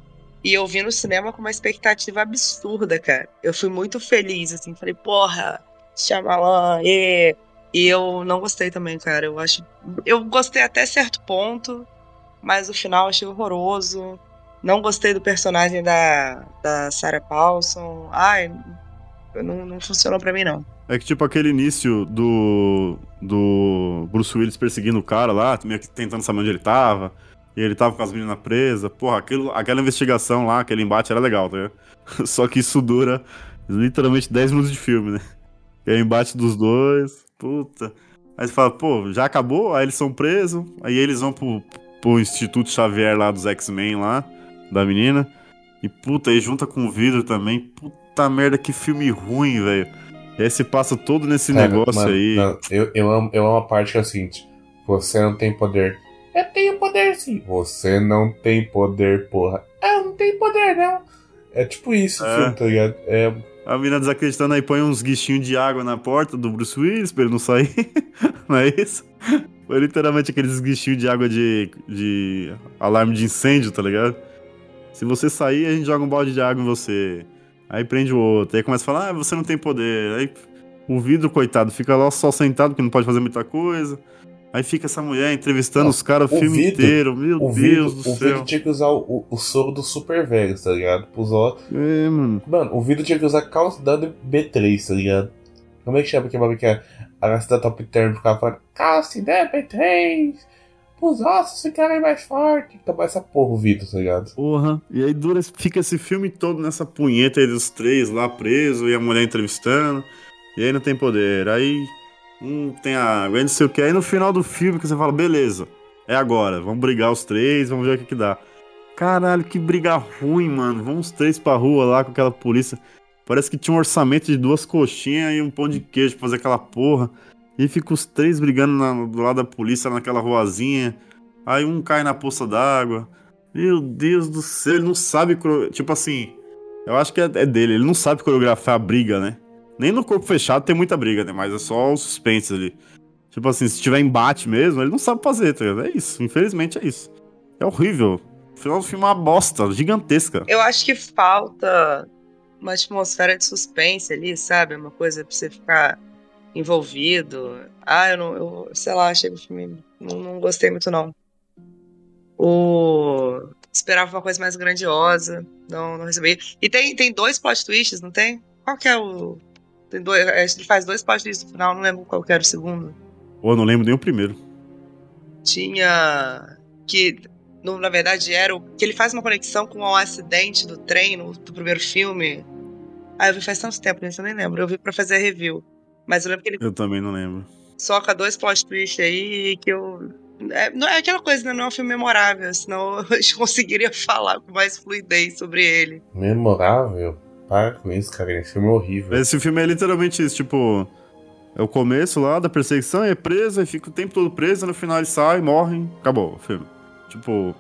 e eu vi no cinema com uma expectativa absurda, cara. Eu fui muito feliz, assim, falei, porra, Shyamalan, e... e eu não gostei também, cara. Eu acho. Eu gostei até certo ponto, mas o final achei horroroso. Não gostei do personagem da, da Sarah Paulson. Ai, não, não funcionou pra mim, não. É que, tipo, aquele início do. do Bruce Willis perseguindo o cara lá, meio que tentando saber onde ele tava. E ele tava com as meninas presas. Porra, aquilo, aquela investigação lá, aquele embate era legal, tá ligado? *laughs* Só que isso dura literalmente 10 minutos de filme, né? Aí o embate dos dois. Puta. Aí você fala, pô, já acabou? Aí eles são presos. Aí eles vão pro, pro Instituto Xavier lá dos X-Men lá, da menina. E puta, aí junta com o vidro também. Puta merda, que filme ruim, velho. E aí se passa todo nesse Cara, negócio mano, aí. não, eu, eu, amo, eu amo a parte que é o seguinte: você não tem poder. Eu tenho poder sim. Você não tem poder, porra. Eu não tenho poder, não. É tipo isso o É. filme, tá ligado? É, A menina desacreditando aí põe uns guichinhos de água na porta do Bruce Willis pra ele não sair. *laughs* não é isso? Foi literalmente aqueles guichinhos de água de, de alarme de incêndio, tá ligado? Se você sair, a gente joga um balde de água em você. Aí prende o outro. Aí começa a falar, ah, você não tem poder. Aí o vidro, coitado, fica lá só sentado, que não pode fazer muita coisa. Aí fica essa mulher entrevistando os caras o o filme inteiro. Meu o Deus vidro, do o céu. vidro tinha que usar o, o soro dos super velhos, tá ligado? Pros ó- É, mano. Mano, o vidro tinha que usar calcidade B3, tá ligado? Como é que chama aquele bagulho que a a da Top Term ficava falando calcidade B3? Pros ossos ficarem mais fortes. Tomar essa porra o vidro, tá ligado? Porra. E aí dura, fica esse filme todo nessa punheta aí dos três lá preso e a mulher entrevistando. E aí não tem poder. Aí um tem água, aí não sei o que. Aí no final do filme que você fala, beleza, é agora. Vamos brigar os três, vamos ver o que que dá. Caralho, que briga ruim, mano. Vamos os três pra rua lá com aquela polícia. Parece que tinha um orçamento de duas coxinhas e um pão de queijo pra fazer aquela porra. E fica os três brigando na- do lado da polícia naquela ruazinha. Aí um cai na poça d'água. Meu Deus do céu, ele não sabe. Tipo assim, eu acho que é, é dele, ele não sabe coreografar a briga, né? Nem no corpo fechado tem muita briga, né? Mas é só os suspense ali. Tipo assim, se tiver embate mesmo, ele não sabe fazer, tá ligado? É isso, infelizmente é isso. É horrível. O final do filme é uma bosta, gigantesca. Eu acho que falta uma atmosfera de suspense ali, sabe? Uma coisa pra você ficar envolvido. Ah, eu não. Eu, sei lá, achei o filme. Não, não gostei muito, não. O. Esperava uma coisa mais grandiosa. Não, não recebi. E tem, tem dois plot twists, não tem? Qual que é o. Tem dois, acho que ele faz dois twists no final, não lembro qual que era o segundo. Pô, eu não lembro nem o primeiro. Tinha. Que. no- na verdade, era o. Que ele faz uma conexão com o acidente do trem no, do primeiro filme. Ah, eu vi faz tanto tempo, gente, eu nem lembro. Eu vi pra fazer a review. Mas eu lembro que ele Eu também não lembro. soca dois plot twists aí que eu. É, não é aquela coisa, né? Não é um filme memorável, senão *laughs* eu conseguiria falar com mais fluidez sobre ele. Memorável? Para com isso, cara. Esse filme é horrível. Esse filme é literalmente isso, tipo. É o começo lá da perseguição, é preso, aí fica o tempo todo preso, no final ele sai, morre, acabou o filme. Tipo,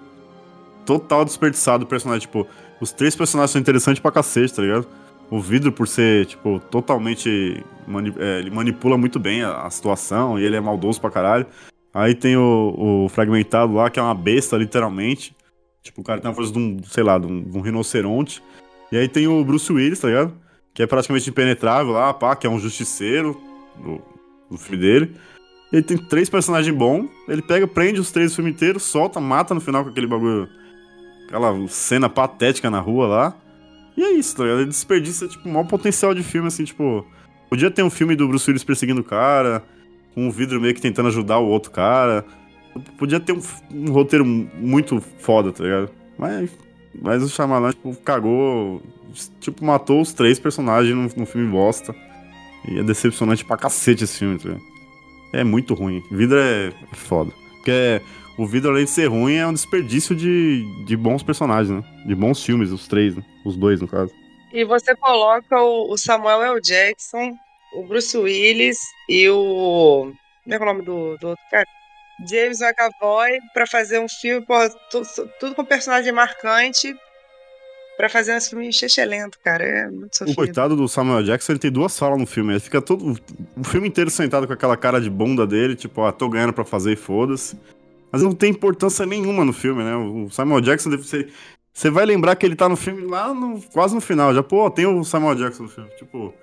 total desperdiçado o personagem. Tipo, os três personagens são interessantes pra cacete, tá ligado? O vidro, por ser, tipo, totalmente. mani- é, ele manipula muito bem a, a situação e ele é maldoso pra caralho. Aí tem o, o fragmentado lá, que é uma besta, literalmente. Tipo, o cara tem a força de um, sei lá, de um, de um rinoceronte. E aí tem o Bruce Willis, tá ligado? Que é praticamente impenetrável lá, pá, que é um justiceiro do, do filme dele. Ele tem três personagens bons. Ele pega, prende os três o filme inteiro, solta, mata no final com aquele bagulho. Aquela cena patética na rua lá. E é isso, tá ligado? Ele desperdiça, tipo, o maior potencial de filme, assim, tipo. Podia ter um filme do Bruce Willis perseguindo o cara, com o vidro meio que tentando ajudar o outro cara. Podia ter um, um roteiro muito foda, tá ligado? Mas, mas o Shyamalan, tipo, cagou. Tipo, matou os três personagens num, num filme bosta. E é decepcionante pra cacete esse filme, tá? É muito ruim. Vidro é, foda. Porque o vidro, além de ser ruim, é um desperdício de, de bons personagens, né? De bons filmes, os três, né? Os dois, no caso. E você coloca o, o Samuel L. Jackson, o Bruce Willis e o. Como é é o nome do, do outro cara? James McAvoy pra fazer um filme, pô, tu- tudo com personagem marcante pra fazer um filme lento, cara. É muito O sofrido. coitado do Samuel Jackson, ele tem duas falas no filme. Ele fica todo. O filme inteiro sentado com aquela cara de bunda dele, tipo, ah, tô ganhando pra fazer e foda-se. Mas não tem importância nenhuma no filme, né? O Samuel Jackson deve ser. Você vai lembrar que ele tá no filme lá no, quase no final. Já, pô, tem o Samuel Jackson no filme. Tipo,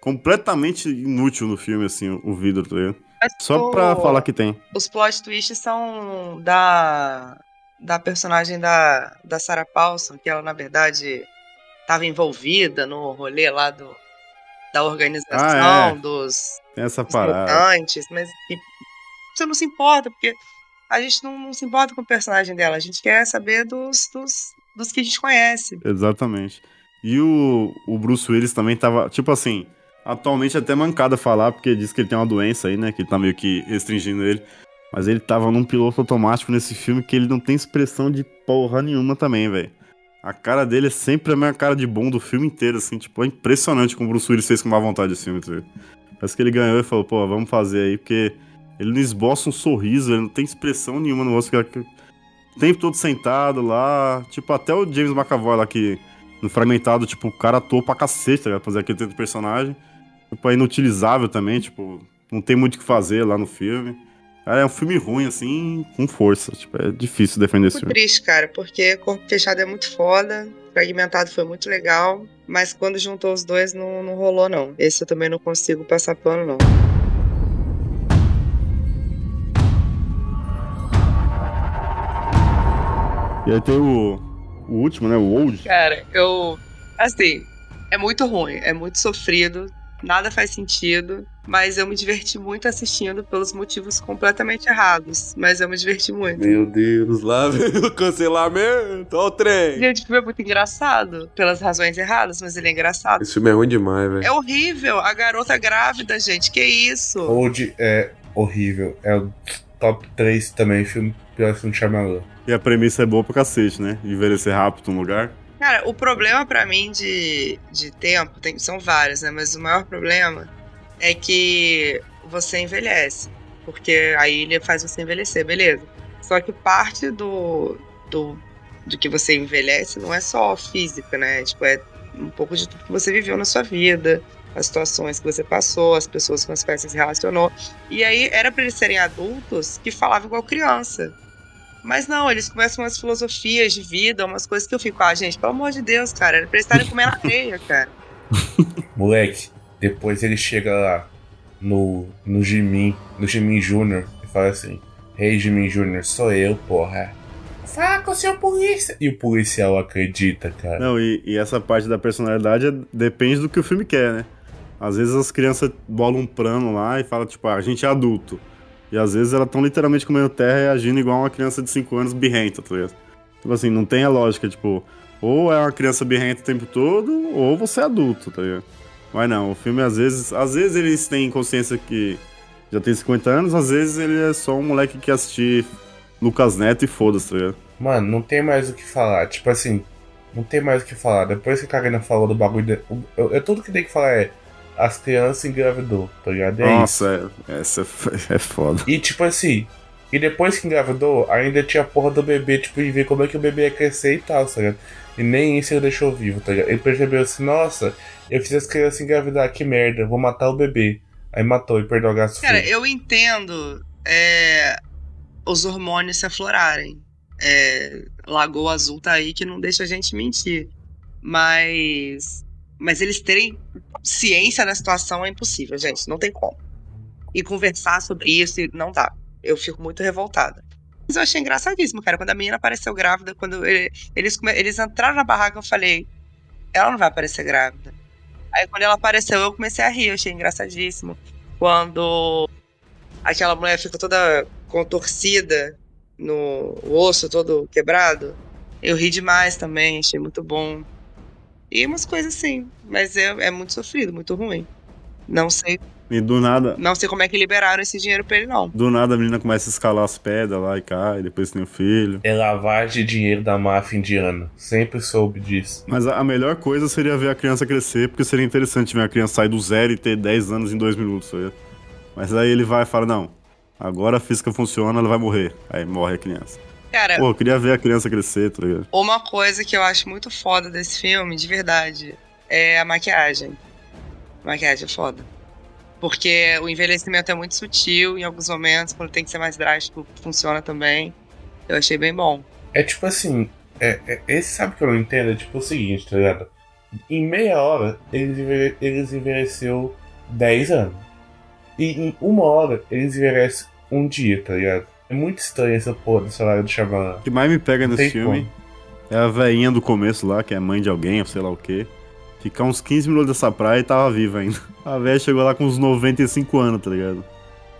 completamente inútil no filme, assim, o, o vidro, tá ligado? Só pra o- falar que tem. Os plot twists são da da personagem da, da Sarah Paulson, que ela, na verdade, estava envolvida no rolê lá do, da organização, Ah, é. dos, essa dos mutantes, mas que você não se importa, porque a gente não, não se importa com o personagem dela, a gente quer saber dos, dos, dos que a gente conhece. Exatamente. E o, o Bruce Willis também tava, tipo assim, atualmente é até mancada falar, porque diz que ele tem uma doença aí, né? Que tá meio que restringindo ele. Mas ele tava num piloto automático nesse filme que ele não tem expressão de porra nenhuma também, velho. A cara dele é sempre a mesma cara de bom do filme inteiro, assim, tipo, é impressionante como o Bruce Willis fez com má vontade esse filme, tá? Parece que ele ganhou e falou, pô, vamos fazer aí, porque ele não esboça um sorriso, ele não tem expressão nenhuma no rosto. que- O tempo todo sentado lá, tipo, até o James McAvoy lá que no fragmentado, tipo, o cara atuou pra cacete, tá ligado? Fazer aquele tanto personagem. Tipo, é inutilizável também, tipo, não tem muito o que fazer lá no filme. Cara, é um filme ruim, assim, com força. Tipo, é difícil defender esse Muito filme. triste, cara, porque Corpo Fechado é muito foda, Fragmentado foi muito legal, mas quando juntou os dois não, não rolou, não. Esse eu também não consigo passar pano, não. E aí tem o, o último, né? O Old. Cara, eu. Assim, é muito ruim, é muito sofrido, nada faz sentido, mas eu me diverti muito assistindo pelos motivos completamente errados. Mas eu me diverti muito. Meu Deus, lá vem o cancelamento. Ó o trem. Gente, o filme é muito engraçado, pelas razões erradas, mas ele é engraçado. Esse filme é ruim demais, velho. É horrível, a garota grávida, gente, que isso? Old é horrível. É o top 3 também, filme pior que um Shyamalan. E a premissa é boa pra cacete, né? Envelhecer rápido num lugar. Cara, o problema pra mim de, de tempo, tem, são vários, né? Mas o maior problema é que você envelhece. Porque a ilha faz você envelhecer, beleza. Só que parte do, do, do que você envelhece não é só física, né? Tipo, é um pouco de tudo que você viveu na sua vida, as situações que você passou, as pessoas com as quais você se relacionou. E aí era pra eles serem adultos que falavam igual criança. Mas não, eles começam umas filosofias de vida, umas coisas que eu fico, ah, gente, pelo amor de Deus, cara, pra eles estarem comendo areia, *laughs* cara. *laughs* Moleque, depois ele chega lá no, no Jimin, no Jimin Jr. e fala assim: Hey Jimin Jr., sou eu, porra. Fala com o seu polícia. E o policial acredita, cara. Não, e, e essa parte da personalidade é- depende do que o filme quer, né? Às vezes as crianças bolam um plano lá e falam, tipo, ah, a gente é adulto. E às vezes elas estão literalmente comendo terra e agindo igual uma criança de 5 anos birrenta, tá ligado? Tipo assim, não tem a lógica, tipo, ou é uma criança birrenta o tempo todo, ou você é adulto, tá ligado? Mas não, o filme às vezes. Às vezes eles têm consciência que já tem 50 anos, às vezes ele é só um moleque que assistir Lucas Neto e foda-se, tá ligado? Mano, não tem mais o que falar. Tipo assim, não tem mais o que falar. Depois que a Karina falou do bagulho. De... Eu, eu- tudo que tem que falar é. As crianças engravidou, tá ligado? É isso. Nossa, é, essa é, foda. E tipo assim, e depois que engravidou, ainda tinha a porra do bebê, tipo, de ver como é que o bebê ia crescer e tal, tá ligado? E nem isso ele deixou vivo, tá ligado? Ele percebeu assim, nossa, eu fiz as crianças engravidar, que merda, vou matar o bebê. Aí matou e perdeu a gasto Cara, eu entendo é, os hormônios se aflorarem. É, Lagoa Azul tá aí que não deixa a gente mentir. Mas. Mas eles terem ciência da situação é impossível, gente. Não tem como. E conversar sobre isso não dá. Eu fico muito revoltada. Mas eu achei engraçadíssimo, cara. Quando a menina apareceu grávida, quando ele- eles, eles entraram na barraca, eu falei: ela não vai aparecer grávida. Aí quando ela apareceu, eu comecei a rir, eu achei engraçadíssimo. Quando aquela mulher fica toda contorcida no osso todo quebrado, eu ri demais também, achei muito bom. E umas coisas assim, mas é, é muito sofrido, muito ruim. Não sei, E do nada, não sei como é que liberaram esse dinheiro pra ele, não. do nada a menina começa a escalar as pedras lá e cai, depois tem o filho. É lavagem de dinheiro da máfia indiana. Sempre soube disso. Mas a a melhor coisa seria ver a criança crescer, porque seria interessante ver a criança sair do zero e ter 10 anos em 2 minutos. sabe? Mas aí ele vai e fala, não, agora a física funciona, ela vai morrer. Aí morre a criança. Cara, Pô, eu queria ver a criança crescer, tá ligado? Uma coisa que eu acho muito foda desse filme, de verdade, é a maquiagem. A maquiagem é foda. Porque o envelhecimento é muito sutil em alguns momentos, quando tem que ser mais drástico, funciona também. Eu achei bem bom. É tipo assim, é, é- esse sabe que eu não entendo? É tipo o seguinte, tá ligado? Em meia hora, eles, envelhe- eles envelheceu 10 anos. E em uma hora, eles envelhecem um dia, tá ligado? É muito estranho essa porra desse horário de chamar. O que mais me pega nesse filme é a veinha do começo lá, que é mãe de alguém, ou sei lá o quê. Ficar uns 15 minutos dessa praia e tava viva ainda. *laughs* A velha chegou lá com uns 95 anos, tá ligado?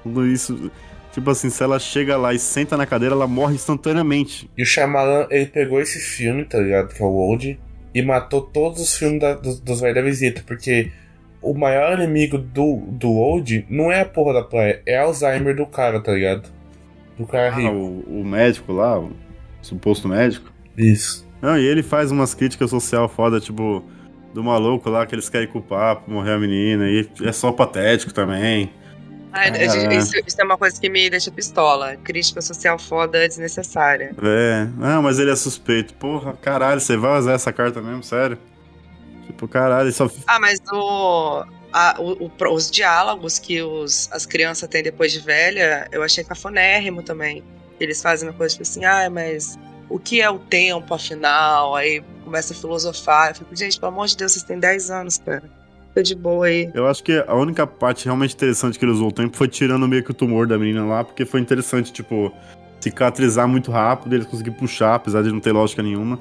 Tudo isso. Tipo assim, se ela chega lá e senta na cadeira, ela morre instantaneamente. E o Shyamalan, ele pegou esse filme, tá ligado? Que é o Old, e matou todos os filmes da- dos, dos velhos da visita, porque o maior inimigo do, do Old não é a porra da praia, é Alzheimer do cara, tá ligado? Do cara Ah, rico. o, o médico lá, o suposto médico. Isso. Não, e ele faz umas críticas social foda, tipo, do maluco lá que eles querem culpar pra morrer a menina, e é só patético também. Ai, Caralho. isso, isso é uma coisa que me deixa pistola. Crítica social foda desnecessária. É, não, mas ele é suspeito. Porra, caralho, você vai usar essa carta mesmo, sério? Tipo, caralho, ele só. Ah, mas o, a- o- o- os diálogos que os, as crianças têm depois de velha, eu achei cafonérrimo também. Eles fazem uma coisa tipo assim, ah, mas o que é o tempo, afinal? Aí começa a filosofar. Eu fico, gente, pelo amor de Deus, vocês têm 10 anos, cara. Fica de boa aí. Eu acho que a única parte realmente interessante que ele usou o tempo foi tirando meio que o tumor da menina lá, porque foi interessante, tipo, cicatrizar muito rápido, eles conseguiram puxar, apesar de não ter lógica nenhuma.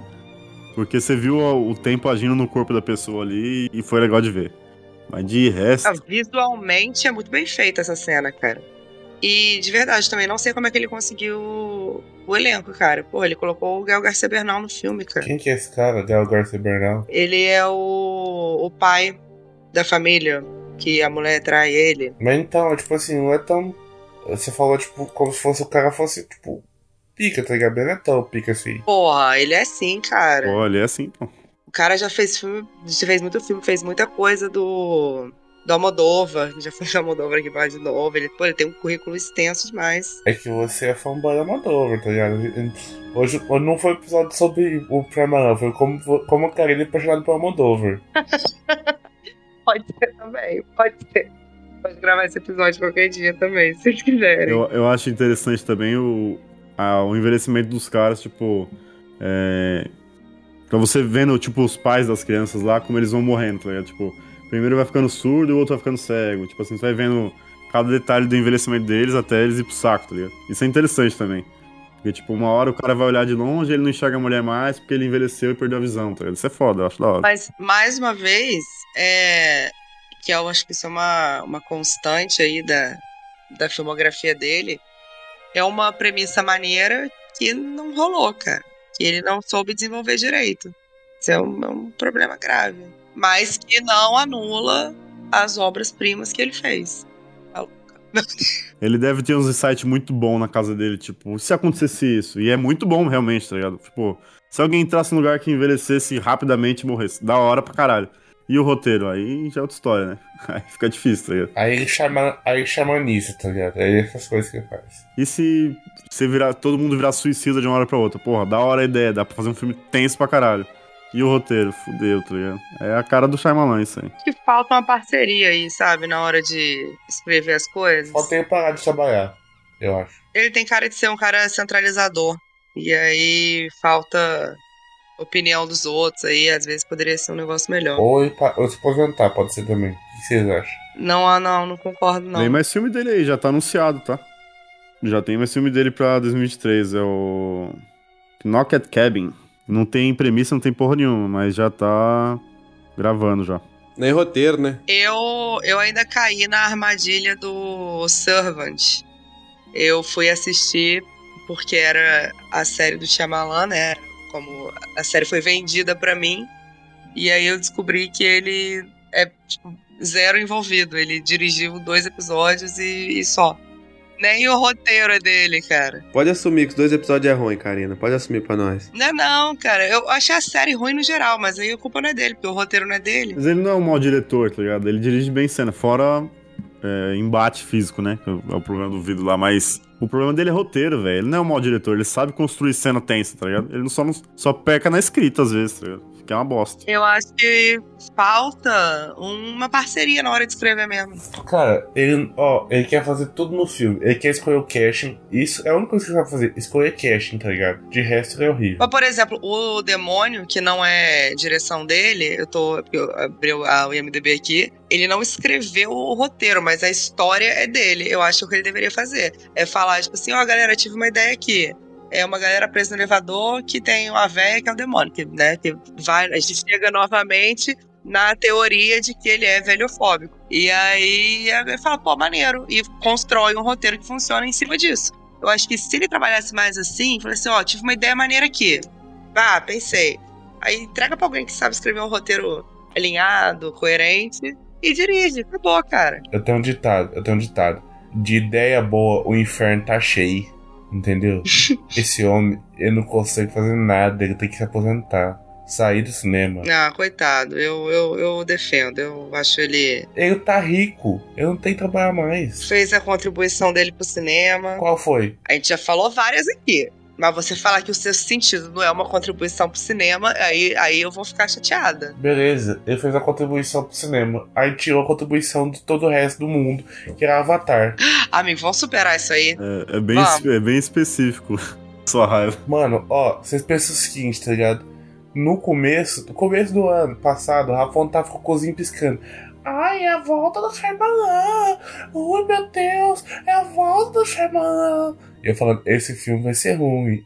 Porque você viu o o tempo agindo no corpo da pessoa ali e foi legal de ver. Mas de resto. Ah, visualmente é muito bem feita essa cena, cara. E de verdade também, não sei como é que ele conseguiu o elenco, cara. Pô, ele colocou o Gael Garcia Bernal no filme, cara. Quem que é esse cara, Del Garcia Bernal? Ele é o, o pai da família que a mulher trai ele. Mas então, tipo assim, não é tão. Você falou, tipo, como se fosse o cara fosse, tipo, pica, tá ligado? Ele não é tão pica assim. Porra, ele é assim, cara. Olha, é assim, pô. O cara já fez filme, já fez muito filme, fez muita coisa do do Almodóvar, já fez Almodóvar aqui pra de novo. Ele, pô, ele tem um currículo extenso demais. É que você é fanboy da Moldova, tá ligado? Hoje, hoje não foi um episódio sobre o Shyamalan, foi como, como o cara ele é apaixonado por Almodóvar. *laughs* Pode ser também, pode ser. Pode gravar esse episódio qualquer dia também, se vocês quiserem. Eu, eu acho interessante também o, a- o envelhecimento dos caras, tipo. É, pra você vendo, tipo, os pais das crianças lá, como eles vão morrendo, tá ligado? Tipo, primeiro vai ficando surdo e o outro vai ficando cego. Tipo assim, você vai vendo cada detalhe do envelhecimento deles até eles ir pro saco, tá ligado? Isso é interessante também. Porque, tipo, uma hora o cara vai olhar de longe ele não enxerga a mulher mais porque ele envelheceu e perdeu a visão, tá ligado? Isso é foda, eu acho da hora. Mas, mais uma vez, é, que eu acho que isso é uma, uma constante aí da, da filmografia dele, é uma premissa maneira que não rolou, cara. Que ele não soube desenvolver direito. Isso é um, é um problema grave. Mas que não anula as obras-primas que ele fez. *laughs* Ele deve ter uns insights muito bons na casa dele, tipo, se acontecesse isso? E é muito bom, realmente, tá ligado? Tipo, se alguém entrasse num lugar que envelhecesse rapidamente e morresse, da hora pra caralho. E o roteiro? Aí já é outra história, né? *laughs* Aí fica difícil, tá ligado? Aí ele chama, aí chamaniza, tá ligado? Aí essas coisas que ele faz. E se você virar, todo mundo virar suicida de uma hora pra outra? Porra, da hora a ideia, dá pra fazer um filme tenso pra caralho. E o roteiro? Fudeu, tá ligado? É a cara do Shyamalan isso aí. Acho que falta uma parceria aí, sabe? Na hora de escrever as coisas. Falta ele parar de trabalhar, eu acho. Ele tem cara de ser um cara centralizador. E aí falta opinião dos outros aí. Às vezes poderia ser um negócio melhor. Ou, pa- ou se aposentar, pode ser também. O que vocês acham? Não, ah, não, não concordo, não. Tem mais filme dele aí, já tá anunciado, tá? Já tem mais filme dele pra 2023, é o. Knock at Cabin. Não tem premissa, não tem porra nenhuma, mas já tá gravando já. Nem roteiro, né? Eu, eu ainda caí na armadilha do Servant. Eu fui assistir porque era a série do Shyamalan, né? Como a série foi vendida pra mim. E aí eu descobri que ele é tipo, zero envolvido. Ele dirigiu dois episódios e, e só. Nem o roteiro é dele, cara. Pode assumir que os dois episódios é ruim, Karina. Pode assumir pra nós. Não é não, cara. Eu achei a série ruim no geral, mas aí a culpa não é dele, porque o roteiro não é dele. Mas ele não é um mau diretor, tá ligado? Ele dirige bem cena, fora é, embate físico, né? É o problema do vídeo lá, mas. O problema dele é roteiro, velho. Ele não é um mau diretor, ele sabe construir cena tensa, tá ligado? Ele só, não, só peca na escrita, às vezes, tá ligado? Que é uma bosta. Eu acho que falta uma parceria na hora de escrever mesmo. Cara, ele, ó, ele quer fazer tudo no filme. Ele quer escolher o casting. Isso é a única coisa que ele sabe fazer. Escolher casting, tá ligado? De resto, ele é horrível. Mas, por exemplo, o Demônio, que não é direção dele, eu tô. Eu abri o IMDB aqui. Ele não escreveu o roteiro, mas a história é dele. Eu acho que o que ele deveria fazer é falar, tipo assim, ó, galera, tive uma ideia aqui. É uma galera presa no elevador que tem uma véia que é o demônio, que, né? Que vai, a gente chega novamente na teoria de que ele é velhofóbico. E aí ele fala, pô, maneiro. E constrói um roteiro que funciona em cima disso. Eu acho que se ele trabalhasse mais assim, fala assim, ó, tive uma ideia maneira aqui. Ah, pensei. Aí entrega pra alguém que sabe escrever um roteiro alinhado, coerente, e dirige. Acabou, cara. Eu tenho um ditado, eu tenho um ditado. De ideia boa, o inferno tá cheio. Entendeu? *laughs* Esse homem, ele não consegue fazer nada, ele tem que se aposentar. Sair do cinema. Ah, coitado. Eu, eu, eu defendo. Eu acho ele Ele tá rico, ele não tem que trabalhar mais. fez a contribuição dele pro cinema. Qual foi? A gente já falou várias aqui. Mas você falar que o seu sentido não é uma contribuição pro cinema, aí, aí eu vou ficar chateada. Beleza, ele fez a contribuição pro cinema. Aí tirou a contribuição de todo o resto do mundo, que era Avatar. *gasps* Amigo, vamos superar isso aí. É, é bem, é bem específico. *laughs* Sua raiva. Mano, ó, vocês pensam o seguinte, tá ligado? No começo, no começo do ano passado, o Rafão tava com o cozinho piscando. Ai, é a volta do Shyamalan! Ui, meu Deus, é a volta do Shyamalan! E eu falando, esse filme vai ser ruim.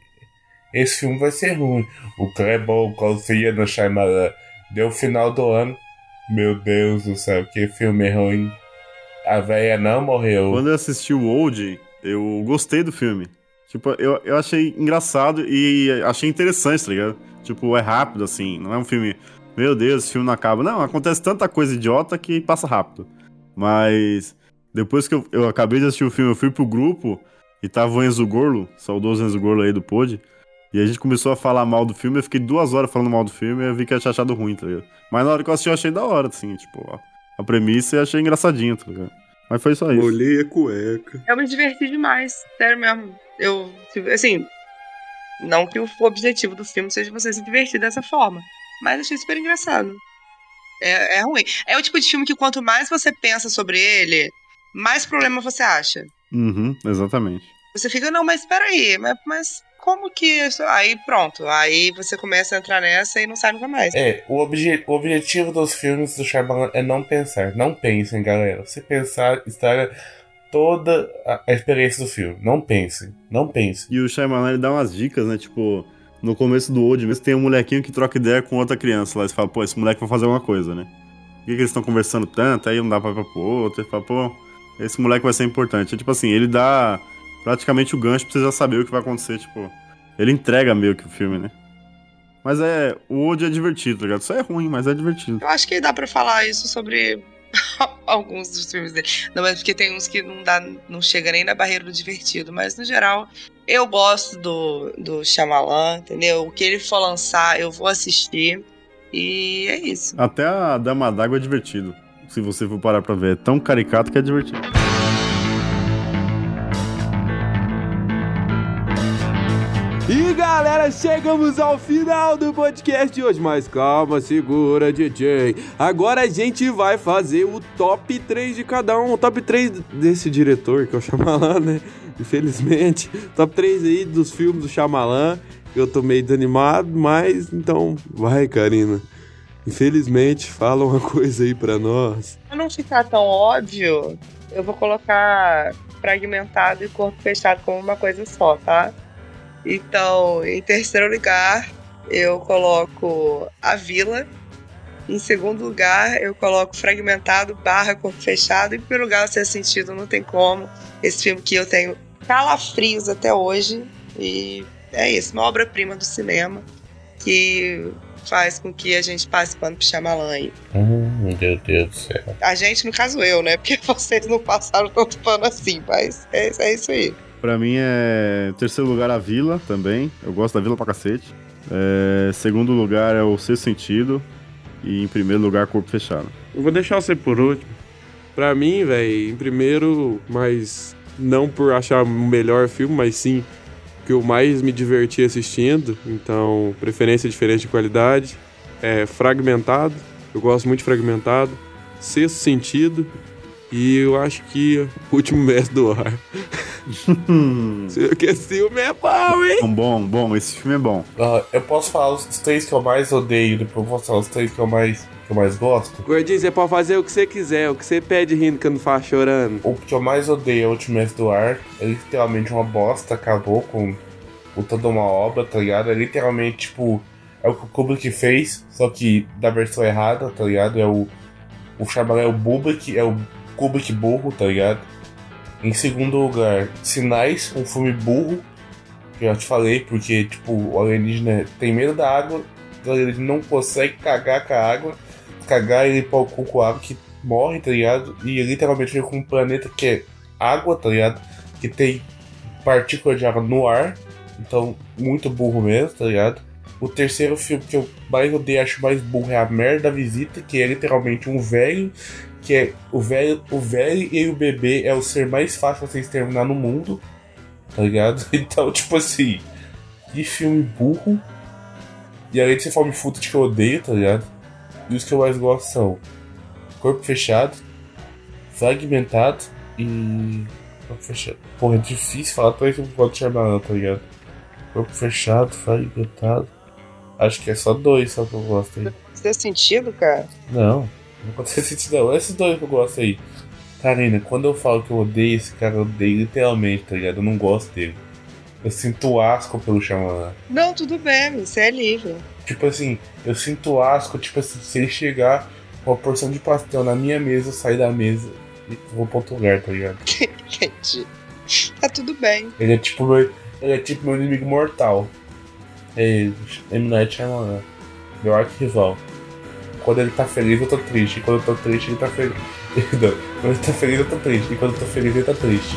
Esse filme vai ser ruim. O Clebon confia no Shyamalan. Deu o final do ano. Meu Deus do céu, que filme ruim. A véia não morreu. Quando eu assisti o Old, eu gostei do filme. Tipo, eu, eu achei engraçado e achei interessante, tá ligado? Tipo, é rápido, assim. Não é um filme. Meu Deus, esse filme não acaba. Não, acontece tanta coisa idiota que passa rápido. Mas. Depois que eu, eu acabei de assistir o filme, eu fui pro grupo e tava o Enzo Gorlo, saudoso Enzo Gorlo aí do Pod. E a gente começou a falar mal do filme. Eu fiquei duas horas falando mal do filme e eu vi que eu tinha achado ruim, tá ligado? Mas na hora que eu assisti, eu achei da hora, assim, tipo, ó, a premissa e achei engraçadinho, tá ligado? Mas foi só isso. Olhei a cueca. Eu me diverti demais, sério mesmo. Eu, assim, não que o objetivo do filme seja você se divertir dessa forma, mas achei super engraçado. É, é ruim. É o tipo de filme que quanto mais você pensa sobre ele, mais problema você acha. Uhum, exatamente. Você fica, não, mas peraí, mas, mas como que isso? Aí pronto, aí você começa a entrar nessa e não sai nunca mais. É, o, obje- o objetivo dos filmes do Shyamalan é não pensar. Não pensem, galera. Se pensar, estraga toda a a experiência do filme. Não pensem. Não pensem. E o Shyamalan ele dá umas dicas, né? Tipo, no começo do Old mesmo tem um molequinho que troca ideia com outra criança lá. E você fala, pô, esse moleque vai fazer alguma coisa, né? Por que, que eles estão conversando tanto? Aí um dá pra ir pro outro. E fala, pô, esse moleque vai ser importante. É, tipo assim, ele dá praticamente o gancho pra você já saber o que vai acontecer. Tipo, ele entrega meio que o filme, né? Mas é. O Old é divertido, tá ligado? Isso é ruim, mas é divertido. Eu acho que dá pra falar isso sobre *laughs* alguns dos filmes dele. Não, mas porque tem uns que não dá, não chega nem na barreira do divertido, mas no geral eu gosto do do Shyamalan, entendeu? O que ele for lançar, eu vou assistir e é isso. Até a Dama d'Água é divertido. Se você for parar pra ver. É tão caricato que é divertido. E galera, chegamos ao final do podcast de hoje. Mas calma, segura, DJ. Agora a gente vai fazer o top 3 de cada um. O top 3 desse diretor que é o Shyamalan, né? Infelizmente. Top 3 aí dos filmes do Shyamalan. Eu tô meio desanimado, mas então vai, Karina. Infelizmente, fala uma *laughs* coisa aí pra nós. Pra não ficar tão óbvio, eu vou colocar fragmentado e corpo fechado como uma coisa só, tá? Então, em terceiro lugar, eu coloco A Vila. Em segundo lugar, eu coloco Fragmentado barra Corpo Fechado. Em primeiro lugar, o Sexto Sentido, não tem como. Esse filme que eu tenho calafrios até hoje. E é isso, uma obra-prima do cinema que faz com que a gente passe pano pro Shyamalan aí. Hum, meu Deus do céu. A gente, no caso eu, né? Porque *laughs* vocês não passaram tanto pano assim, mas é, é isso aí. Pra mim é. Terceiro lugar, a Vila também. Eu gosto da Vila pra cacete. É, Segundo lugar é o Sexto Sentido. E em primeiro lugar, Corpo Fechado. Eu vou deixar você por último. Pra mim, velho, em primeiro, mas não por achar o melhor filme, mas sim que eu mais me diverti assistindo. Então, preferência diferente de qualidade. É Fragmentado. Eu gosto muito de Fragmentado. Sexto Sentido. E eu acho que o Último *laughs* Mestre do Ar. Porque esse filme é bom, hein? Bom, bom, bom, esse filme é bom. Ah, eu posso falar os os três que eu mais odeio, depois eu posso falar os três que eu mais, que eu mais gosto. Gordinho, você pode fazer o que você quiser, o que você pede rindo que eu não faço chorando. O que eu mais odeio é o Último Mestre do Ar. É literalmente uma bosta, acabou com, com toda uma obra, tá ligado? É literalmente, tipo, é o que o Kubrick fez, só que da versão errada, tá ligado? É o. O Shyamalan é o Kubrick, é o Kubrick burro, tá ligado? Em segundo lugar, Sinais, um filme burro, que eu já te falei, porque, tipo, o alienígena tem medo da água, então ele não consegue cagar com a água, cagar e limpar o cu com água, que morre, tá ligado? E literalmente fica com um planeta que é água, tá ligado? Que tem partícula de água no ar, então muito burro mesmo, tá ligado? O terceiro filme que eu mais odeio, acho mais burro, é A Merda da Visita, que é literalmente um velho, que é o velho, o velho e o bebê é o ser mais fácil de você exterminar no mundo, tá ligado? *laughs* Então, tipo assim, que filme burro. E além de ser fome footage que eu odeio, tá ligado? E os que eu mais gosto são Corpo Fechado, Fragmentado e. Corpo Fechado. Porra, é difícil falar três filmes que eu gosto de Shyamalan, tá ligado? Corpo Fechado, Fragmentado. Acho que é só dois só que eu gosto aí. Faz sentido, cara? Não, não acontece sentido não. Esses dois que eu gosto aí. Karina, quando eu falo que eu odeio esse cara, eu odeio literalmente, tá ligado? Eu não gosto dele. Eu sinto asco pelo Shyamalan. Não, tudo bem, você é livre. Tipo assim, eu sinto asco, tipo assim, se ele chegar com uma porção de pastel na minha mesa, eu sair da mesa e vou pra outro lugar, tá ligado? *laughs* Entendi. Tá tudo bem. Ele é tipo meu, ele é tipo meu inimigo mortal. É ele, M. Night Shyamalan. Meu arqui-rival. Quando ele tá feliz, eu tô triste. E quando eu tô triste, ele tá feliz. *laughs* Não, quando ele tá feliz, eu tô triste. E quando eu tô feliz, ele tá triste.